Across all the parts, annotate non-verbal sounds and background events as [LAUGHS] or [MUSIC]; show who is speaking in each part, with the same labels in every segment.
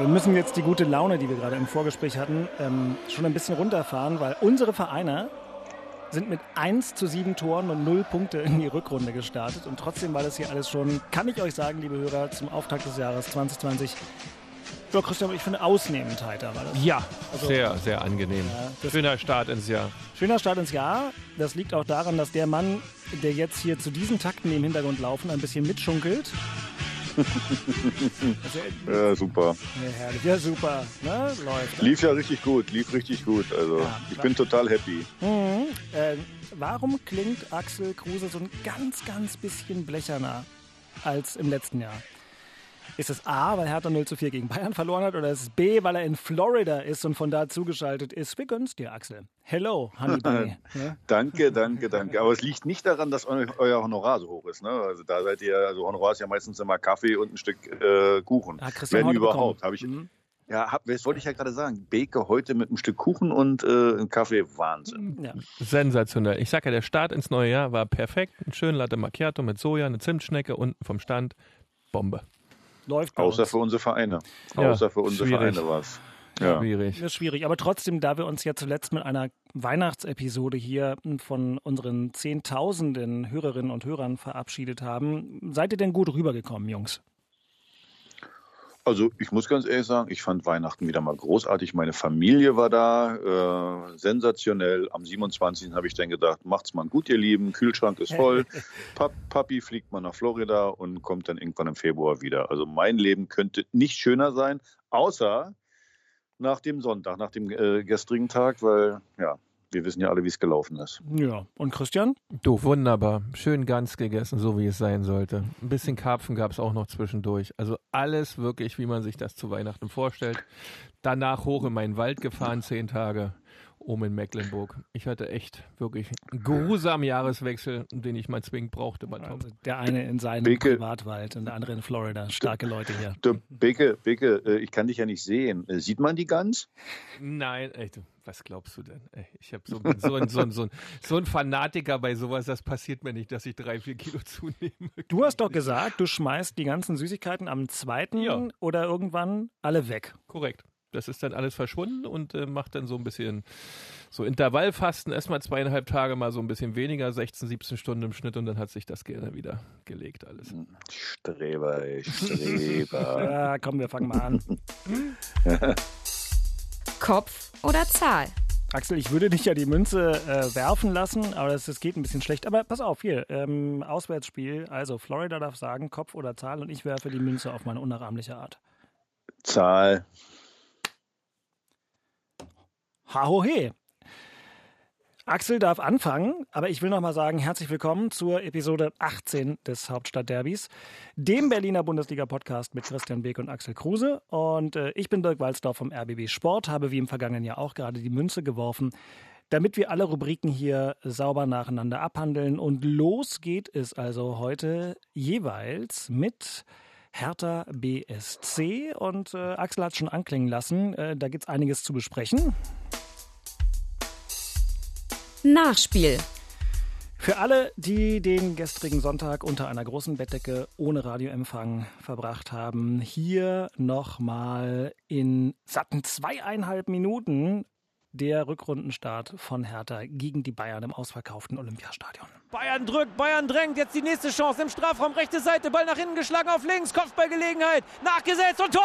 Speaker 1: Wir müssen jetzt die gute Laune, die wir gerade im Vorgespräch hatten, ähm, schon ein bisschen runterfahren, weil unsere Vereine sind mit 1 zu 7 Toren und 0 Punkte in die Rückrunde gestartet. Und trotzdem war das hier alles schon, kann ich euch sagen, liebe Hörer, zum Auftakt des Jahres 2020 ja, Christian, ich finde ausnehmend heiter war das.
Speaker 2: Ja, also, sehr, sehr angenehm. Ja, schöner Start ins Jahr.
Speaker 1: Schöner Start ins Jahr. Das liegt auch daran, dass der Mann, der jetzt hier zu diesen Takten, die im Hintergrund laufen, ein bisschen mitschunkelt. [LAUGHS]
Speaker 3: ja, super.
Speaker 1: Ja, super. Ne? Läuft.
Speaker 3: Lief ja richtig gut, lief richtig gut. Also ja, ich bin total happy.
Speaker 1: Mhm. Äh, warum klingt Axel Kruse so ein ganz, ganz bisschen blecherner als im letzten Jahr? Ist es A, weil Hertha 0 zu 4 gegen Bayern verloren hat, oder ist es B, weil er in Florida ist und von da zugeschaltet ist? Wir gönnen's dir, Axel. Hello, Honey Bunny. [LAUGHS]
Speaker 3: ja? Danke, danke, danke. Aber es liegt nicht daran, dass euer Honorar so hoch ist. Ne? Also da seid ihr, also Honorar ist ja meistens immer Kaffee und ein Stück äh, Kuchen.
Speaker 1: Ah, Christian Wenn überhaupt.
Speaker 3: Habe ich. Mhm. Ja, hab, das wollte ich ja gerade sagen. Beke heute mit einem Stück Kuchen und äh, einem Kaffee, Wahnsinn.
Speaker 2: Ja. Sensationell. Ich sage ja, der Start ins neue Jahr war perfekt. Ein schön Latte Macchiato mit Soja, eine Zimtschnecke unten vom Stand. Bombe.
Speaker 1: Läuft
Speaker 3: Außer uns. für unsere Vereine. Ja, Außer für unsere schwierig. Vereine war es.
Speaker 1: Ja. Schwierig. Das ist schwierig. Aber trotzdem, da wir uns ja zuletzt mit einer Weihnachtsepisode hier von unseren Zehntausenden Hörerinnen und Hörern verabschiedet haben, seid ihr denn gut rübergekommen, Jungs?
Speaker 3: Also ich muss ganz ehrlich sagen, ich fand Weihnachten wieder mal großartig. Meine Familie war da, äh, sensationell. Am 27. habe ich dann gedacht, macht's mal gut, ihr Lieben. Kühlschrank ist voll. [LAUGHS] Pap Papi fliegt mal nach Florida und kommt dann irgendwann im Februar wieder. Also mein Leben könnte nicht schöner sein, außer nach dem Sonntag, nach dem äh, gestrigen Tag, weil ja, wir wissen ja alle, wie es gelaufen ist.
Speaker 1: Ja, und Christian?
Speaker 2: Du, wunderbar. Schön ganz gegessen, so wie es sein sollte. Ein bisschen Karpfen gab es auch noch zwischendurch. Also alles wirklich, wie man sich das zu Weihnachten vorstellt. Danach hoch in meinen Wald gefahren, zehn Tage oben in Mecklenburg. Ich hatte echt wirklich einen geruhsamen Jahreswechsel, den ich mal zwingend brauchte. Mal
Speaker 1: also der eine in seinem Beke, Privatwald und der andere in Florida. Starke Leute hier.
Speaker 3: Beke, Beke, äh, ich kann dich ja nicht sehen. Äh, sieht man die ganz?
Speaker 2: Nein, echt. Was glaubst du denn? Ich habe so, so, ein, so, so, so ein Fanatiker bei sowas, das passiert mir nicht, dass ich drei, vier Kilo zunehme.
Speaker 1: Du hast doch gesagt, du schmeißt die ganzen Süßigkeiten am zweiten ja. oder irgendwann alle weg.
Speaker 2: Korrekt das ist dann alles verschwunden und äh, macht dann so ein bisschen so Intervallfasten, erstmal zweieinhalb Tage mal so ein bisschen weniger, 16, 17 Stunden im Schnitt und dann hat sich das gerne wieder gelegt alles.
Speaker 3: Streber, Streber. [LAUGHS]
Speaker 1: ja, komm, wir fangen mal an. [LAUGHS]
Speaker 4: Kopf oder Zahl?
Speaker 1: Axel, ich würde dich ja die Münze äh, werfen lassen, aber das, das, geht ein bisschen schlecht. Aber pass auf, hier, ähm, Auswärtsspiel. Also Florida darf sagen, Kopf oder Zahl und ich werfe die Münze auf meine unnachahmliche Art.
Speaker 3: Zahl.
Speaker 1: Hahohe. Axel darf anfangen, aber ich will noch mal sagen, herzlich willkommen zur Episode 18 des Hauptstadtderbys, dem Berliner Bundesliga-Podcast mit Christian Beek und Axel Kruse. Und äh, ich bin Dirk Walzdorf vom RBB Sport, habe wie im vergangenen Jahr auch gerade die Münze geworfen, damit wir alle Rubriken hier sauber nacheinander abhandeln. Und los geht es also heute jeweils mit Hertha BSC. Und äh, Axel hat schon anklingen lassen, äh, da gibt es einiges zu besprechen.
Speaker 4: Nachspiel.
Speaker 1: Für alle, die den gestrigen Sonntag unter einer großen Bettdecke ohne Radioempfang verbracht haben, hier nochmal in satten zweieinhalb Minuten der Rückrundenstart von Hertha gegen die Bayern im ausverkauften Olympiastadion.
Speaker 5: Bayern drückt, Bayern drängt, jetzt die nächste Chance im Strafraum, rechte Seite, Ball nach hinten geschlagen auf links, Kopfballgelegenheit, nachgesetzt und Tor!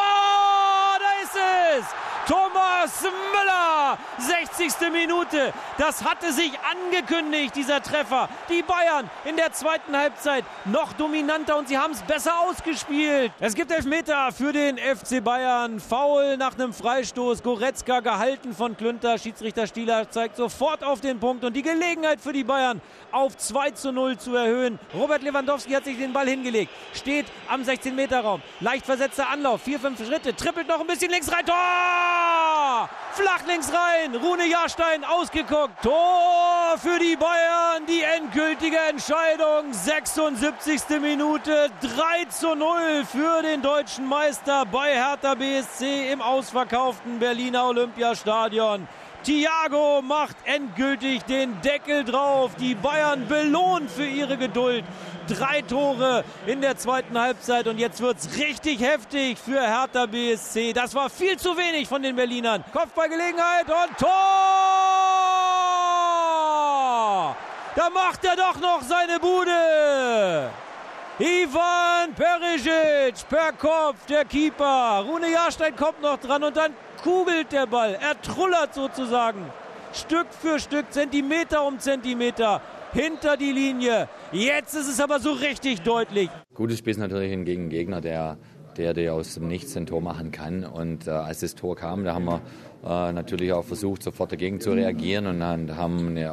Speaker 5: Da ist es! Thomas Müller, 60. Minute. Das hatte sich angekündigt, dieser Treffer. Die Bayern in der zweiten Halbzeit noch dominanter und sie haben es besser ausgespielt. Es gibt Elfmeter für den FC Bayern. Foul nach einem Freistoß. Goretzka gehalten von Klünter. Schiedsrichter Stieler zeigt sofort auf den Punkt und die Gelegenheit für die Bayern auf 2 zu 0 zu erhöhen. Robert Lewandowski hat sich den Ball hingelegt, steht am 16-Meter-Raum. Leicht versetzter Anlauf, vier, fünf Schritte, trippelt noch ein bisschen links rein. Tor! flach links rein. Rune Jahrstein ausgeguckt. Tor für die Bayern. Die endgültige Entscheidung. 76. Minute. 3 zu 0 für den deutschen Meister bei Hertha BSC im ausverkauften Berliner Olympiastadion. Thiago macht endgültig den Deckel drauf. Die Bayern belohnt für ihre Geduld. Drei Tore in der zweiten Halbzeit und jetzt wird es richtig heftig für Hertha BSC. Das war viel zu wenig von den Berlinern. Kopfballgelegenheit und Tor! Da macht er doch noch seine Bude. Ivan Perisic per Kopf, der Keeper. Rune Jahrstein kommt noch dran und dann kugelt der Ball. Er trullert sozusagen. Stück für Stück, Zentimeter um Zentimeter hinter die Linie. Jetzt ist es aber so richtig deutlich.
Speaker 6: Gutes Spiel ist natürlich gegen Gegner, der der, der aus dem Nichts ein Tor machen kann. Und äh, als das Tor kam, da haben wir natürlich auch versucht, sofort dagegen zu reagieren und haben eine,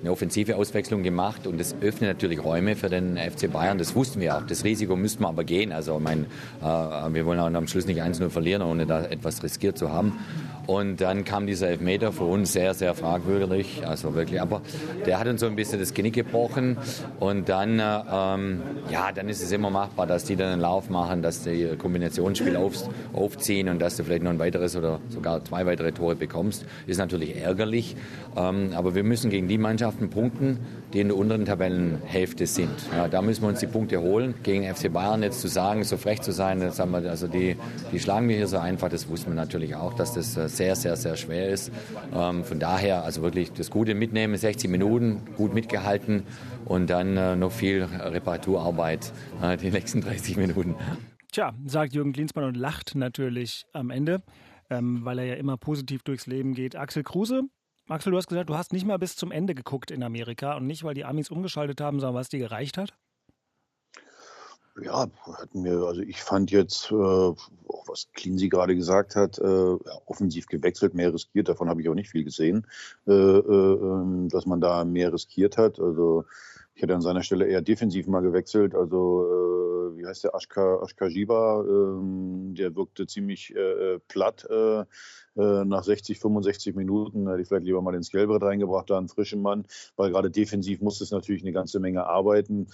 Speaker 6: eine, offensive Auswechslung gemacht. Und das öffnet natürlich Räume für den FC Bayern. Das wussten wir auch. Das Risiko müssten wir aber gehen. Also, mein, äh, wir wollen auch am Schluss nicht 1-0 verlieren, ohne da etwas riskiert zu haben. Und dann kam dieser Elfmeter für uns sehr, sehr fragwürdig. Also wirklich, aber der hat uns so ein bisschen das Genick gebrochen. Und dann, äh, ähm, ja, dann ist es immer machbar, dass die dann einen Lauf machen, dass die Kombinationsspiel auf, aufziehen und dass du vielleicht noch ein weiteres oder sogar zwei weitere Tore bekommst. Ist natürlich ärgerlich. Ähm, aber wir müssen gegen die Mannschaften punkten, die in der unteren Tabellenhälfte sind. Ja, da müssen wir uns die Punkte holen. Gegen FC Bayern jetzt zu sagen, so frech zu sein, das wir, also die, die schlagen wir hier so einfach, das wussten wir natürlich auch, dass das äh, sehr, sehr, sehr schwer ist. Ähm, von daher, also wirklich das Gute mitnehmen, 60 Minuten, gut mitgehalten und dann äh, noch viel Reparaturarbeit äh, die nächsten 30 Minuten.
Speaker 1: Tja, sagt Jürgen Klinsmann und lacht natürlich am Ende, ähm, weil er ja immer positiv durchs Leben geht. Axel Kruse, Axel, du hast gesagt, du hast nicht mal bis zum Ende geguckt in Amerika und nicht, weil die Amis umgeschaltet haben, sondern was dir gereicht hat?
Speaker 3: Ja, hat mir, also ich fand jetzt, äh, was Klinsi gerade gesagt hat, äh, ja, offensiv gewechselt, mehr riskiert, davon habe ich auch nicht viel gesehen, äh, äh, ähm, dass man da mehr riskiert hat. Also ich hätte an seiner Stelle eher defensiv mal gewechselt. Also äh, wie heißt der Ashka, Jiba, ähm, der wirkte ziemlich äh, platt nach 60, 65 Minuten. Hätte ich vielleicht lieber mal ins Gelbrett reingebracht, da einen frischen Mann, weil gerade defensiv muss es natürlich eine ganze Menge arbeiten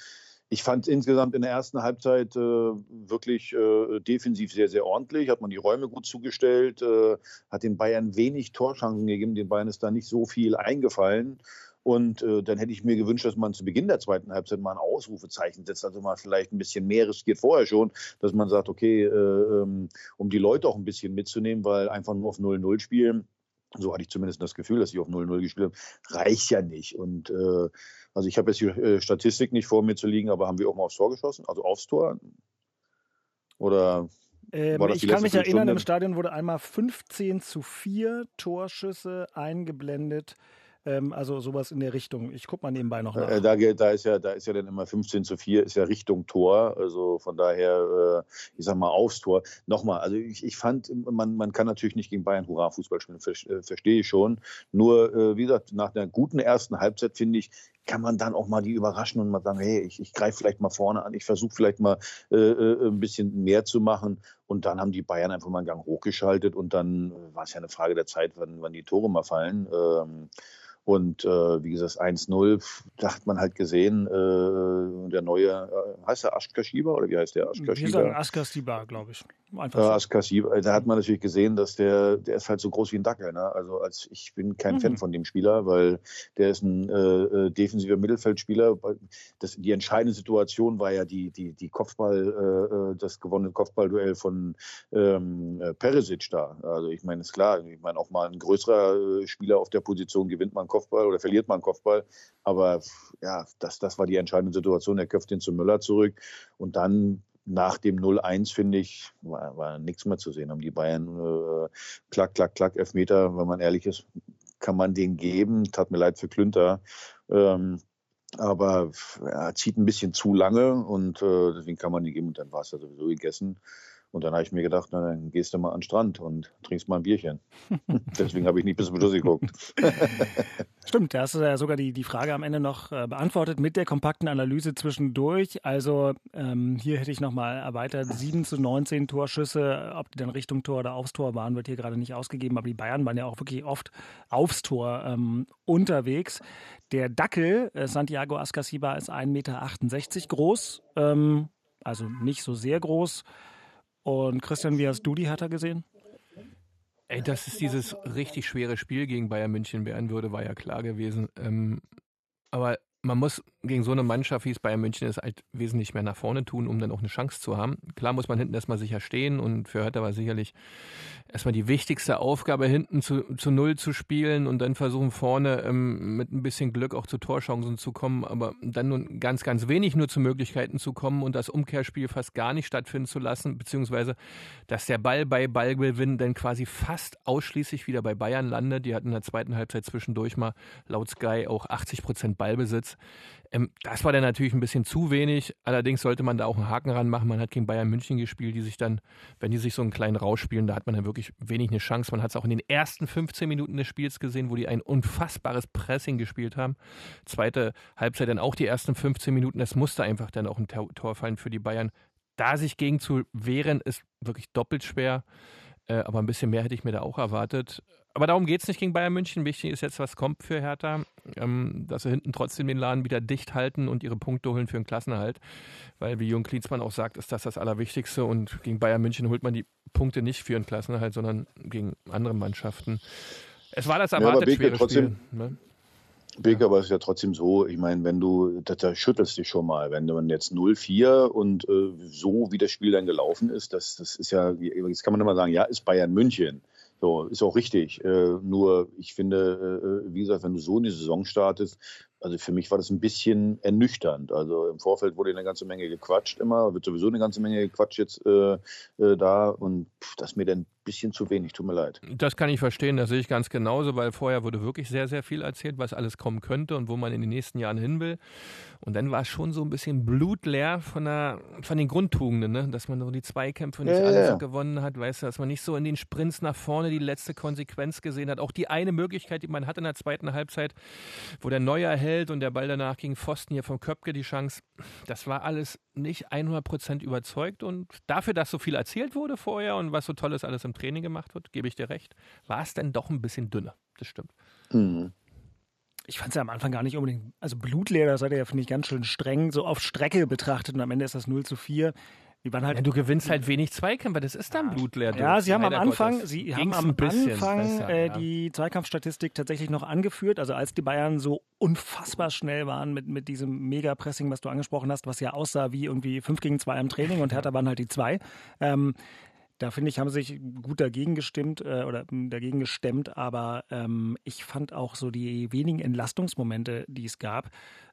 Speaker 3: ich fand insgesamt in der ersten Halbzeit äh, wirklich äh, defensiv sehr, sehr ordentlich. Hat man die Räume gut zugestellt, äh, hat den Bayern wenig Torschancen gegeben. Den Bayern ist da nicht so viel eingefallen. Und äh, dann hätte ich mir gewünscht, dass man zu Beginn der zweiten Halbzeit mal ein Ausrufezeichen setzt, also mal vielleicht ein bisschen mehr riskiert vorher schon, dass man sagt, okay, äh, ähm, um die Leute auch ein bisschen mitzunehmen, weil einfach nur auf 0-0 spielen, so hatte ich zumindest das Gefühl, dass ich auf 0-0 gespielt habe, reicht ja nicht. Und äh, also ich habe jetzt die äh, Statistik nicht vor mir zu liegen, aber haben wir auch mal aufs Tor geschossen, also aufs Tor? Oder
Speaker 1: ähm, ich kann mich erinnern, im Stadion wurde einmal 15 zu 4 Torschüsse eingeblendet. Ähm, also sowas in der Richtung. Ich gucke mal nebenbei noch nach.
Speaker 3: Da, da, ist ja, da ist ja dann immer 15 zu 4, ist ja Richtung Tor. Also von daher, äh, ich sag mal, aufs Tor. Nochmal, also ich, ich fand, man, man kann natürlich nicht gegen Bayern Hurra Fußball spielen, äh, verstehe ich schon. Nur, äh, wie gesagt, nach einer guten ersten Halbzeit, finde ich, kann man dann auch mal die überraschen und mal sagen, hey, ich, ich greife vielleicht mal vorne an, ich versuche vielleicht mal äh, ein bisschen mehr zu machen. Und dann haben die Bayern einfach mal einen Gang hochgeschaltet und dann war es ja eine Frage der Zeit, wann, wann die Tore mal fallen. Ähm, und äh, wie gesagt, 1-0, da hat man halt gesehen, äh, der neue, äh, heißt der Aschkashiba oder wie heißt der
Speaker 1: Aschkashiba? Wir sagen Askasiba, glaube ich.
Speaker 3: Einfach so. Askasiba, da hat man natürlich gesehen, dass der, der ist halt so groß wie ein Dackel. Ne? Also als ich bin kein mhm. Fan von dem Spieler, weil der ist ein äh, äh, defensiver Mittelfeldspieler. Das, die entscheidende Situation war ja die, die, die Kopfball, äh, das gewonnene Kopfballduell von ähm, Perisic da. Also ich meine, ist klar, ich meine auch mal ein größerer Spieler auf der Position gewinnt man Kopfball oder verliert man Kopfball. Aber ja, das, das war die entscheidende Situation. Er köpft ihn zu Müller zurück. Und dann nach dem 0-1, finde ich, war, war nichts mehr zu sehen. Haben die Bayern äh, klack, klack, klack, Elfmeter, wenn man ehrlich ist, kann man den geben. Tat mir leid für Klünter. Ähm, aber er zieht ein bisschen zu lange und äh, deswegen kann man die geben und dann war es ja sowieso gegessen. Und dann habe ich mir gedacht, na, dann gehst du mal an den Strand und trinkst mal ein Bierchen. [LAUGHS] Deswegen habe ich nicht bis zum Schluss geguckt. [LAUGHS]
Speaker 1: Stimmt, da hast du ja sogar die, die Frage am Ende noch äh, beantwortet mit der kompakten Analyse zwischendurch. Also ähm, hier hätte ich nochmal erweitert, 7 zu 19 Torschüsse, ob die dann Richtung Tor oder aufs Tor waren, wird hier gerade nicht ausgegeben, aber die Bayern waren ja auch wirklich oft aufs Tor ähm, unterwegs. Der Dackel, äh, Santiago Ascasiba, ist 1,68 Meter groß, ähm, also nicht so sehr groß. Und Christian, wie hast du die Hertha gesehen?
Speaker 2: Ey, dass es dieses richtig schwere Spiel gegen Bayern München werden würde, war ja klar gewesen. Ähm, aber man muss gegen so eine Mannschaft, wie es Bayern München ist, halt wesentlich mehr nach vorne tun, um dann auch eine Chance zu haben. Klar muss man hinten erstmal sicher stehen und für Hertha war sicherlich erstmal die wichtigste Aufgabe, hinten zu, zu Null zu spielen und dann versuchen vorne ähm, mit ein bisschen Glück auch zu Torchancen zu kommen, aber dann nun ganz, ganz wenig nur zu Möglichkeiten zu kommen und das Umkehrspiel fast gar nicht stattfinden zu lassen, beziehungsweise dass der Ball bei Ballgewinn dann quasi fast ausschließlich wieder bei Bayern landet. Die hatten in der zweiten Halbzeit zwischendurch mal laut Sky auch 80 Prozent Ballbesitz. Ähm, das war dann natürlich ein bisschen zu wenig. Allerdings sollte man da auch einen Haken ranmachen. Man hat gegen Bayern München gespielt, die sich dann, wenn die sich so einen kleinen rausspielen, da hat man dann wirklich wenig eine Chance. Man hat es auch in den ersten 15 Minuten des Spiels gesehen, wo die ein unfassbares Pressing gespielt haben. Zweite Halbzeit dann auch die ersten 15 Minuten. Es musste einfach dann auch ein Tor fallen für die Bayern. Da sich gegen zu wehren, ist wirklich doppelt schwer. Äh, aber ein bisschen mehr hätte ich mir da auch erwartet aber darum geht es nicht gegen Bayern München. Wichtig ist jetzt, was kommt für Hertha, ähm, dass sie hinten trotzdem den Laden wieder dicht halten und ihre Punkte holen für den Klassenerhalt. Weil, wie Jürgen Klinsmann auch sagt, ist das das Allerwichtigste. Und gegen Bayern München holt man die Punkte nicht für den Klassenerhalt, sondern gegen andere Mannschaften. Es war das erwartet ja, schwere trotzdem, Spiel. Ne?
Speaker 3: Big, aber es ist ja trotzdem so, ich meine, wenn du, da, da schüttelst dich schon mal, wenn du jetzt 0-4 und äh, so wie das Spiel dann gelaufen ist, das, das ist ja, jetzt kann man immer sagen, ja, ist Bayern München. So, ist auch richtig. Äh, nur, ich finde, äh, wie gesagt, wenn du so in die Saison startest, also für mich war das ein bisschen ernüchternd. Also im Vorfeld wurde eine ganze Menge gequatscht immer, wird sowieso eine ganze Menge gequatscht jetzt äh, äh, da und pff, das ist mir ein bisschen zu wenig, tut mir leid.
Speaker 2: Das kann ich verstehen, das sehe ich ganz genauso, weil vorher wurde wirklich sehr, sehr viel erzählt, was alles kommen könnte und wo man in den nächsten Jahren hin will. Und dann war es schon so ein bisschen blutleer von, der, von den Grundtugenden, ne? dass man so die Zweikämpfe nicht ja, alles ja. gewonnen hat, weißt du, dass man nicht so in den Sprints nach vorne die letzte Konsequenz gesehen hat. Auch die eine Möglichkeit, die man hat in der zweiten Halbzeit, wo der Neuer hält und der Ball danach gegen Pfosten hier vom Köpke die Chance, das war alles nicht 100% überzeugt und dafür, dass so viel erzählt wurde vorher und was so Tolles alles im Training gemacht wird, gebe ich dir recht, war es dann doch ein bisschen dünner. Das stimmt. Mhm
Speaker 1: ich fand es ja am Anfang gar nicht unbedingt, also blutleer, das seid ihr ja, finde ich, ganz schön streng, so auf Strecke betrachtet und am Ende ist das 0 zu 4.
Speaker 2: Die waren halt, ja, du gewinnst halt wenig Zweikämpfe, das ist dann blutleer.
Speaker 1: Ja, sie haben am Anfang, Gottes. sie haben am Anfang besser, äh, ja. die Zweikampfstatistik tatsächlich noch angeführt. Also als die Bayern so unfassbar schnell waren mit, mit diesem Mega-Pressing, was du angesprochen hast, was ja aussah wie irgendwie 5 gegen 2 im Training und Hertha waren halt die zwei. Ähm, da finde ich, haben sie sich gut dagegen gestimmt äh, oder dagegen gestemmt, aber ähm, ich fand auch so die wenigen Entlastungsmomente, die es gab.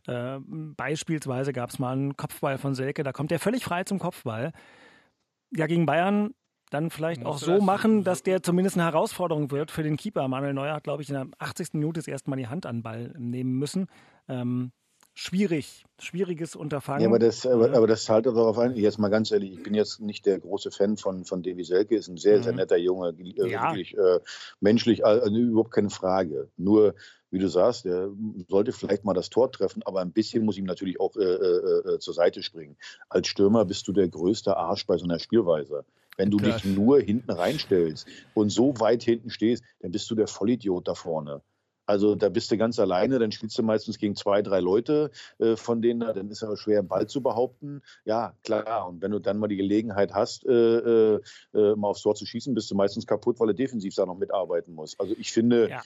Speaker 1: Äh, beispielsweise gab es mal einen Kopfball von Selke, da kommt er völlig frei zum Kopfball. Ja, gegen Bayern dann vielleicht auch so das machen, dass der zumindest eine Herausforderung wird für den Keeper. Manuel Neuer hat, glaube ich, in der 80. Minute das erste Mal die Hand an den Ball nehmen müssen. Ähm, schwierig, schwieriges Unterfangen. Ja,
Speaker 3: aber das, aber, aber das zahlt darauf ein. Jetzt mal ganz ehrlich, ich bin jetzt nicht der große Fan von, von Davy Selke, ist ein sehr, sehr mhm. netter Junge, äh, ja. wirklich äh, menschlich, also überhaupt keine Frage. Nur, wie du sagst, er sollte vielleicht mal das Tor treffen, aber ein bisschen muss ihm natürlich auch äh, äh, äh zur Seite springen. Als Stürmer bist du der größte Arsch bei so einer Spielweise. Wenn du Klar. dich nur hinten reinstellst und so weit hinten stehst, dann bist du der Vollidiot da vorne. Also da bist du ganz alleine, dann spielst du meistens gegen zwei, drei Leute äh, von denen, dann ist es aber schwer, einen Ball zu behaupten. Ja, klar. Und wenn du dann mal die Gelegenheit hast, äh, äh, äh, mal aufs Tor zu schießen, bist du meistens kaputt, weil er defensiv da noch mitarbeiten muss. Also ich finde, ja.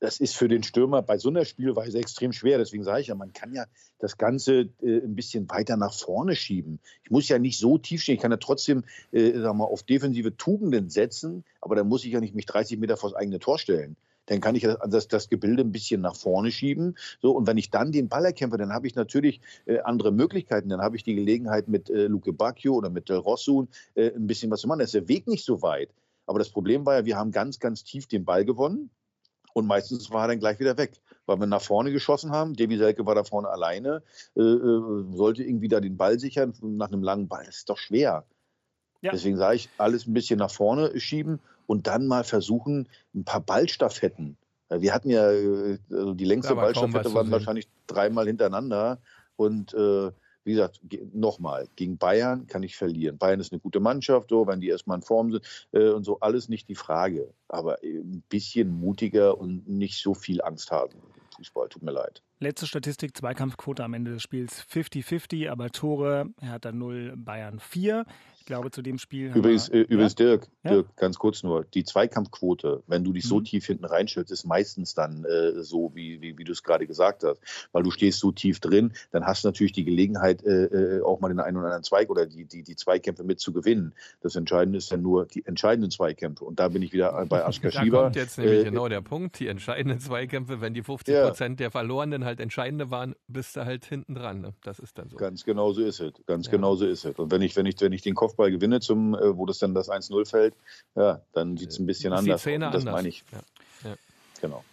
Speaker 3: das ist für den Stürmer bei so einer Spielweise extrem schwer. Deswegen sage ich ja, man kann ja das Ganze äh, ein bisschen weiter nach vorne schieben. Ich muss ja nicht so tief stehen. Ich kann ja trotzdem äh, sag mal, auf defensive Tugenden setzen, aber dann muss ich ja nicht mich 30 Meter vor das eigene Tor stellen dann kann ich das, das Gebilde ein bisschen nach vorne schieben. So, und wenn ich dann den Ball erkämpfe, dann habe ich natürlich äh, andere Möglichkeiten. Dann habe ich die Gelegenheit mit äh, Luke Bacchio oder mit äh, Rossun äh, ein bisschen was zu machen. Da ist der Weg nicht so weit. Aber das Problem war ja, wir haben ganz, ganz tief den Ball gewonnen. Und meistens war er dann gleich wieder weg, weil wir nach vorne geschossen haben. Devi Selke war da vorne alleine, äh, äh, sollte irgendwie da den Ball sichern nach einem langen Ball. Das ist doch schwer.
Speaker 1: Ja.
Speaker 3: Deswegen sage ich, alles ein bisschen nach vorne schieben und dann mal versuchen, ein paar Ballstaffetten. Ja, Wir hatten ja, äh, also die längste
Speaker 2: war
Speaker 3: Ballstaffette waren wahrscheinlich dreimal hintereinander. Und äh, wie gesagt, ge- nochmal, gegen Bayern kann ich verlieren. Bayern ist eine gute Mannschaft, so, wenn die erstmal in Form sind äh, und so, alles nicht die Frage. Aber äh, ein bisschen mutiger und nicht so viel Angst haben. Fußball, tut mir leid.
Speaker 1: Letzte Statistik, Zweikampfquote am Ende des Spiels 50-50, aber Tore, Hertha 0, Bayern 4. Ich glaube, zu dem Spiel
Speaker 3: Übrigens,
Speaker 1: wir,
Speaker 3: äh, übrigens Dirk,
Speaker 1: Ja.
Speaker 3: Dirk, ganz kurz nur, die Zweikampfquote, wenn du dich so
Speaker 1: Mhm.
Speaker 3: tief hinten reinstellst, ist meistens dann äh, so, wie, wie, wie du es gerade gesagt hast. Weil du stehst so tief drin, dann hast du natürlich die Gelegenheit, äh, äh, auch mal den einen oder anderen Zweig oder die, die, die Zweikämpfe mit zu gewinnen. Das Entscheidende ist dann nur die entscheidenden Zweikämpfe. Und da bin ich wieder bei Askar
Speaker 2: Da kommt jetzt nämlich
Speaker 3: Äh,
Speaker 2: genau der Punkt. Die entscheidenden Zweikämpfe, wenn die 50 Prozent der Verlorenen halt entscheidende waren, bist du halt hinten dran. Ne? Das ist dann so.
Speaker 3: Ganz genau so ist es. Ganz
Speaker 2: Ja.
Speaker 3: genau so ist es. Und wenn ich, wenn ich, wenn ich den Kopfball gewinne, zum, äh, wo das dann das 1-0 fällt, ja, dann sieht es ein bisschen
Speaker 2: Ist die
Speaker 3: anders aus. Das
Speaker 2: anders.
Speaker 3: meine ich.
Speaker 2: Ja.
Speaker 3: Genau.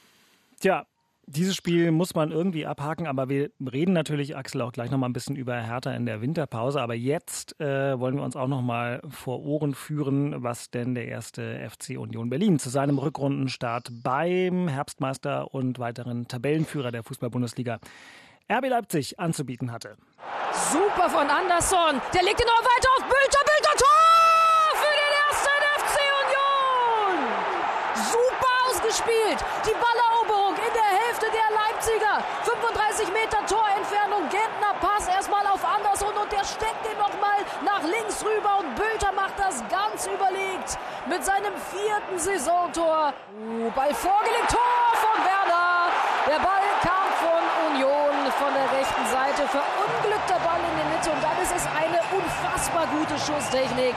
Speaker 1: Tja, dieses Spiel muss man irgendwie abhaken, aber wir reden natürlich, Axel, auch gleich noch mal ein bisschen über Hertha in der Winterpause. Aber jetzt äh, wollen wir uns auch noch mal vor Ohren führen, was denn der erste FC Union Berlin zu seinem Rückrundenstart beim Herbstmeister und weiteren Tabellenführer der Fußball-Bundesliga RB Leipzig anzubieten hatte.
Speaker 7: Super von Anderson. Der legt ihn noch weiter auf Bülter. Bülter Tor für den ersten FC Union. Super ausgespielt. Die Balleroberung in der Hälfte der Leipziger. 35 Meter Torentfernung. Gentner Pass erstmal auf Anderson und der steckt den nochmal nach links rüber und Bülter macht das ganz überlegt mit seinem vierten Saisontor. Uh, Ball vorgelegt. Tor von Werner. Der Ball Union von der rechten Seite. Verunglückter Ball in die Mitte und dann ist es eine unfassbar gute Schusstechnik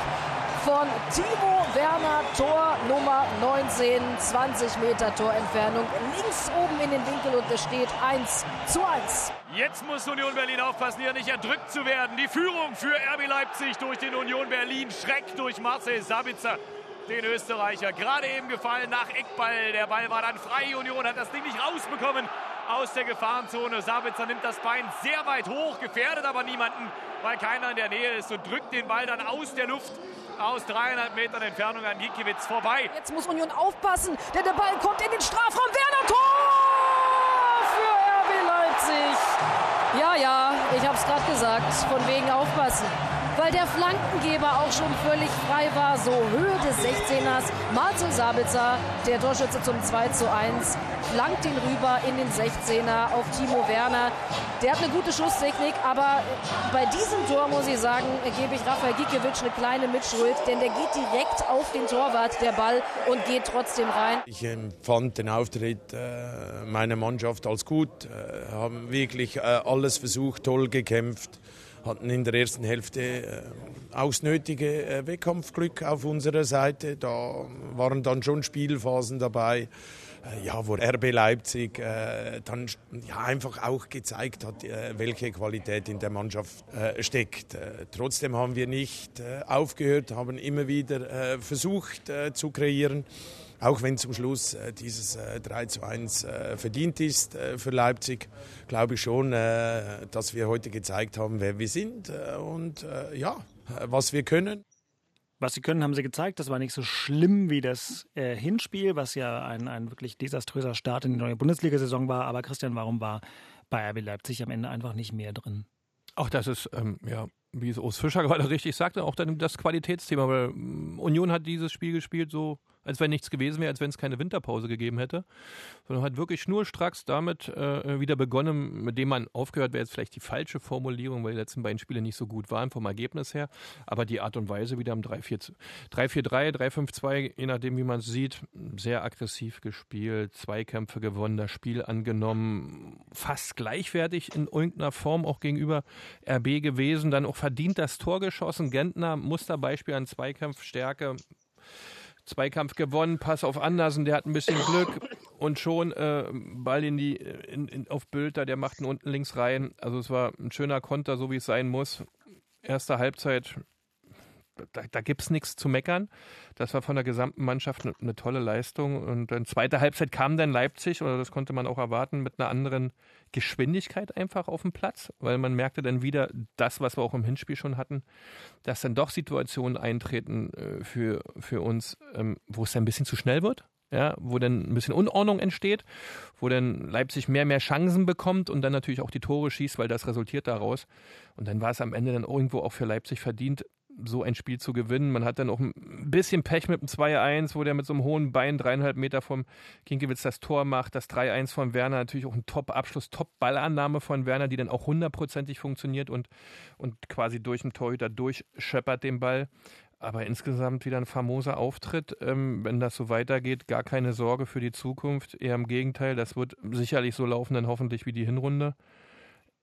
Speaker 7: von Timo Werner. Tor Nummer 19, 20 Meter Torentfernung. Links oben in den Winkel und es steht 1 zu 1.
Speaker 5: Jetzt muss Union Berlin aufpassen, hier nicht erdrückt zu werden. Die Führung für RB Leipzig durch den Union Berlin Schreck durch Marcel Sabitzer, den Österreicher. Gerade eben gefallen nach Eckball. Der Ball war dann frei. Union hat das Ding nicht rausbekommen aus der Gefahrenzone. Sabitzer nimmt das Bein sehr weit hoch, gefährdet aber niemanden, weil keiner in der Nähe ist und drückt den Ball dann aus der Luft aus dreieinhalb Metern Entfernung an Gikiewicz vorbei.
Speaker 7: Jetzt muss Union aufpassen, denn der Ball kommt in den Strafraum. Werner Tor für RB Leipzig. Ja, ja, ich hab's gerade gesagt, von wegen aufpassen. Weil der Flankengeber auch schon völlig frei war, so Höhe des 16ers. Marcel Sabitzer, der Torschütze zum 2 zu 1, flankt ihn rüber in den 16er auf Timo Werner. Der hat eine gute Schusstechnik, aber bei diesem Tor muss ich sagen, gebe ich Rafael Gikiewicz eine kleine Mitschuld, denn der geht direkt auf den Torwart, der Ball, und geht trotzdem rein.
Speaker 8: Ich empfand den Auftritt äh, meiner Mannschaft als gut, äh, haben wirklich äh, alles versucht, toll gekämpft, hatten in der ersten Hälfte äh, aus nötige äh, Wettkampfglück auf unserer Seite. Da waren dann schon Spielphasen dabei. äh, Ja, wo RB Leipzig äh, dann ja, einfach auch gezeigt hat, äh, welche Qualität in der Mannschaft äh, steckt. Trotzdem haben wir nicht aufgehört, haben immer wieder versucht zu kreieren. Auch wenn zum Schluss äh, dieses äh, 3 zu 1 äh, verdient ist äh, für Leipzig, glaube ich schon, äh, dass wir heute gezeigt haben, wer wir sind äh, und äh, ja, äh, was wir können.
Speaker 1: Was sie können, haben sie gezeigt. Das war nicht so schlimm wie das äh, Hinspiel, was ja ein, ein wirklich desaströser Start in die neue Bundesliga-Saison war. Aber Christian, warum war bei RB Leipzig am Ende einfach nicht mehr drin?
Speaker 2: Auch das ist, ähm, ja, wie es Urs Fischer [LAUGHS] gerade richtig sagte, auch dann das Qualitätsthema, weil ähm, Union hat dieses Spiel gespielt so, als wenn nichts gewesen wäre, als wenn es keine Winterpause gegeben hätte, sondern hat wirklich schnurstracks damit äh, wieder begonnen, mit dem man aufgehört wäre jetzt vielleicht die falsche Formulierung, weil die letzten beiden Spiele nicht so gut waren vom Ergebnis her, aber die Art und Weise wieder am 3-4-3, 3-5-2, je nachdem wie man es sieht, sehr aggressiv gespielt, Zweikämpfe gewonnen, das Spiel angenommen, fast gleichwertig in irgendeiner Form auch gegenüber RB gewesen, dann auch verdient das Tor geschossen, Gentner, Musterbeispiel an Zweikampfstärke, Zweikampf gewonnen, Pass auf Andersen, der hat ein bisschen Glück und schon äh, Ball in die in, in, auf Bülter, der macht ihn unten links rein. Also es war ein schöner Konter, so wie es sein muss. Erste Halbzeit da, da gibt es nichts zu meckern. Das war von der gesamten Mannschaft eine, eine tolle Leistung. Und in zweiter Halbzeit kam dann Leipzig, oder das konnte man auch erwarten, mit einer anderen Geschwindigkeit einfach auf den Platz, weil man merkte dann wieder das, was wir auch im Hinspiel schon hatten, dass dann doch Situationen eintreten äh, für, für uns, ähm, wo es dann ein bisschen zu schnell wird ja, wo dann ein bisschen Unordnung entsteht, wo dann Leipzig mehr, mehr Chancen bekommt und dann natürlich auch die Tore schießt, weil das resultiert daraus. Und dann war es am Ende dann irgendwo auch für Leipzig verdient, so ein Spiel zu gewinnen. Man hat dann auch ein bisschen Pech mit dem 2-1, wo der mit so einem hohen Bein dreieinhalb Meter vom Kinkiewicz das Tor macht. Das 3-1 von Werner, natürlich auch ein Top-Abschluss, Top-Ballannahme von Werner, die dann auch hundertprozentig funktioniert und, und quasi durch den Torhüter durchscheppert den Ball. Aber insgesamt wieder ein famoser Auftritt. Ähm, wenn das so weitergeht, gar keine Sorge für die Zukunft. Eher im Gegenteil, das wird sicherlich so laufen, dann hoffentlich wie die Hinrunde.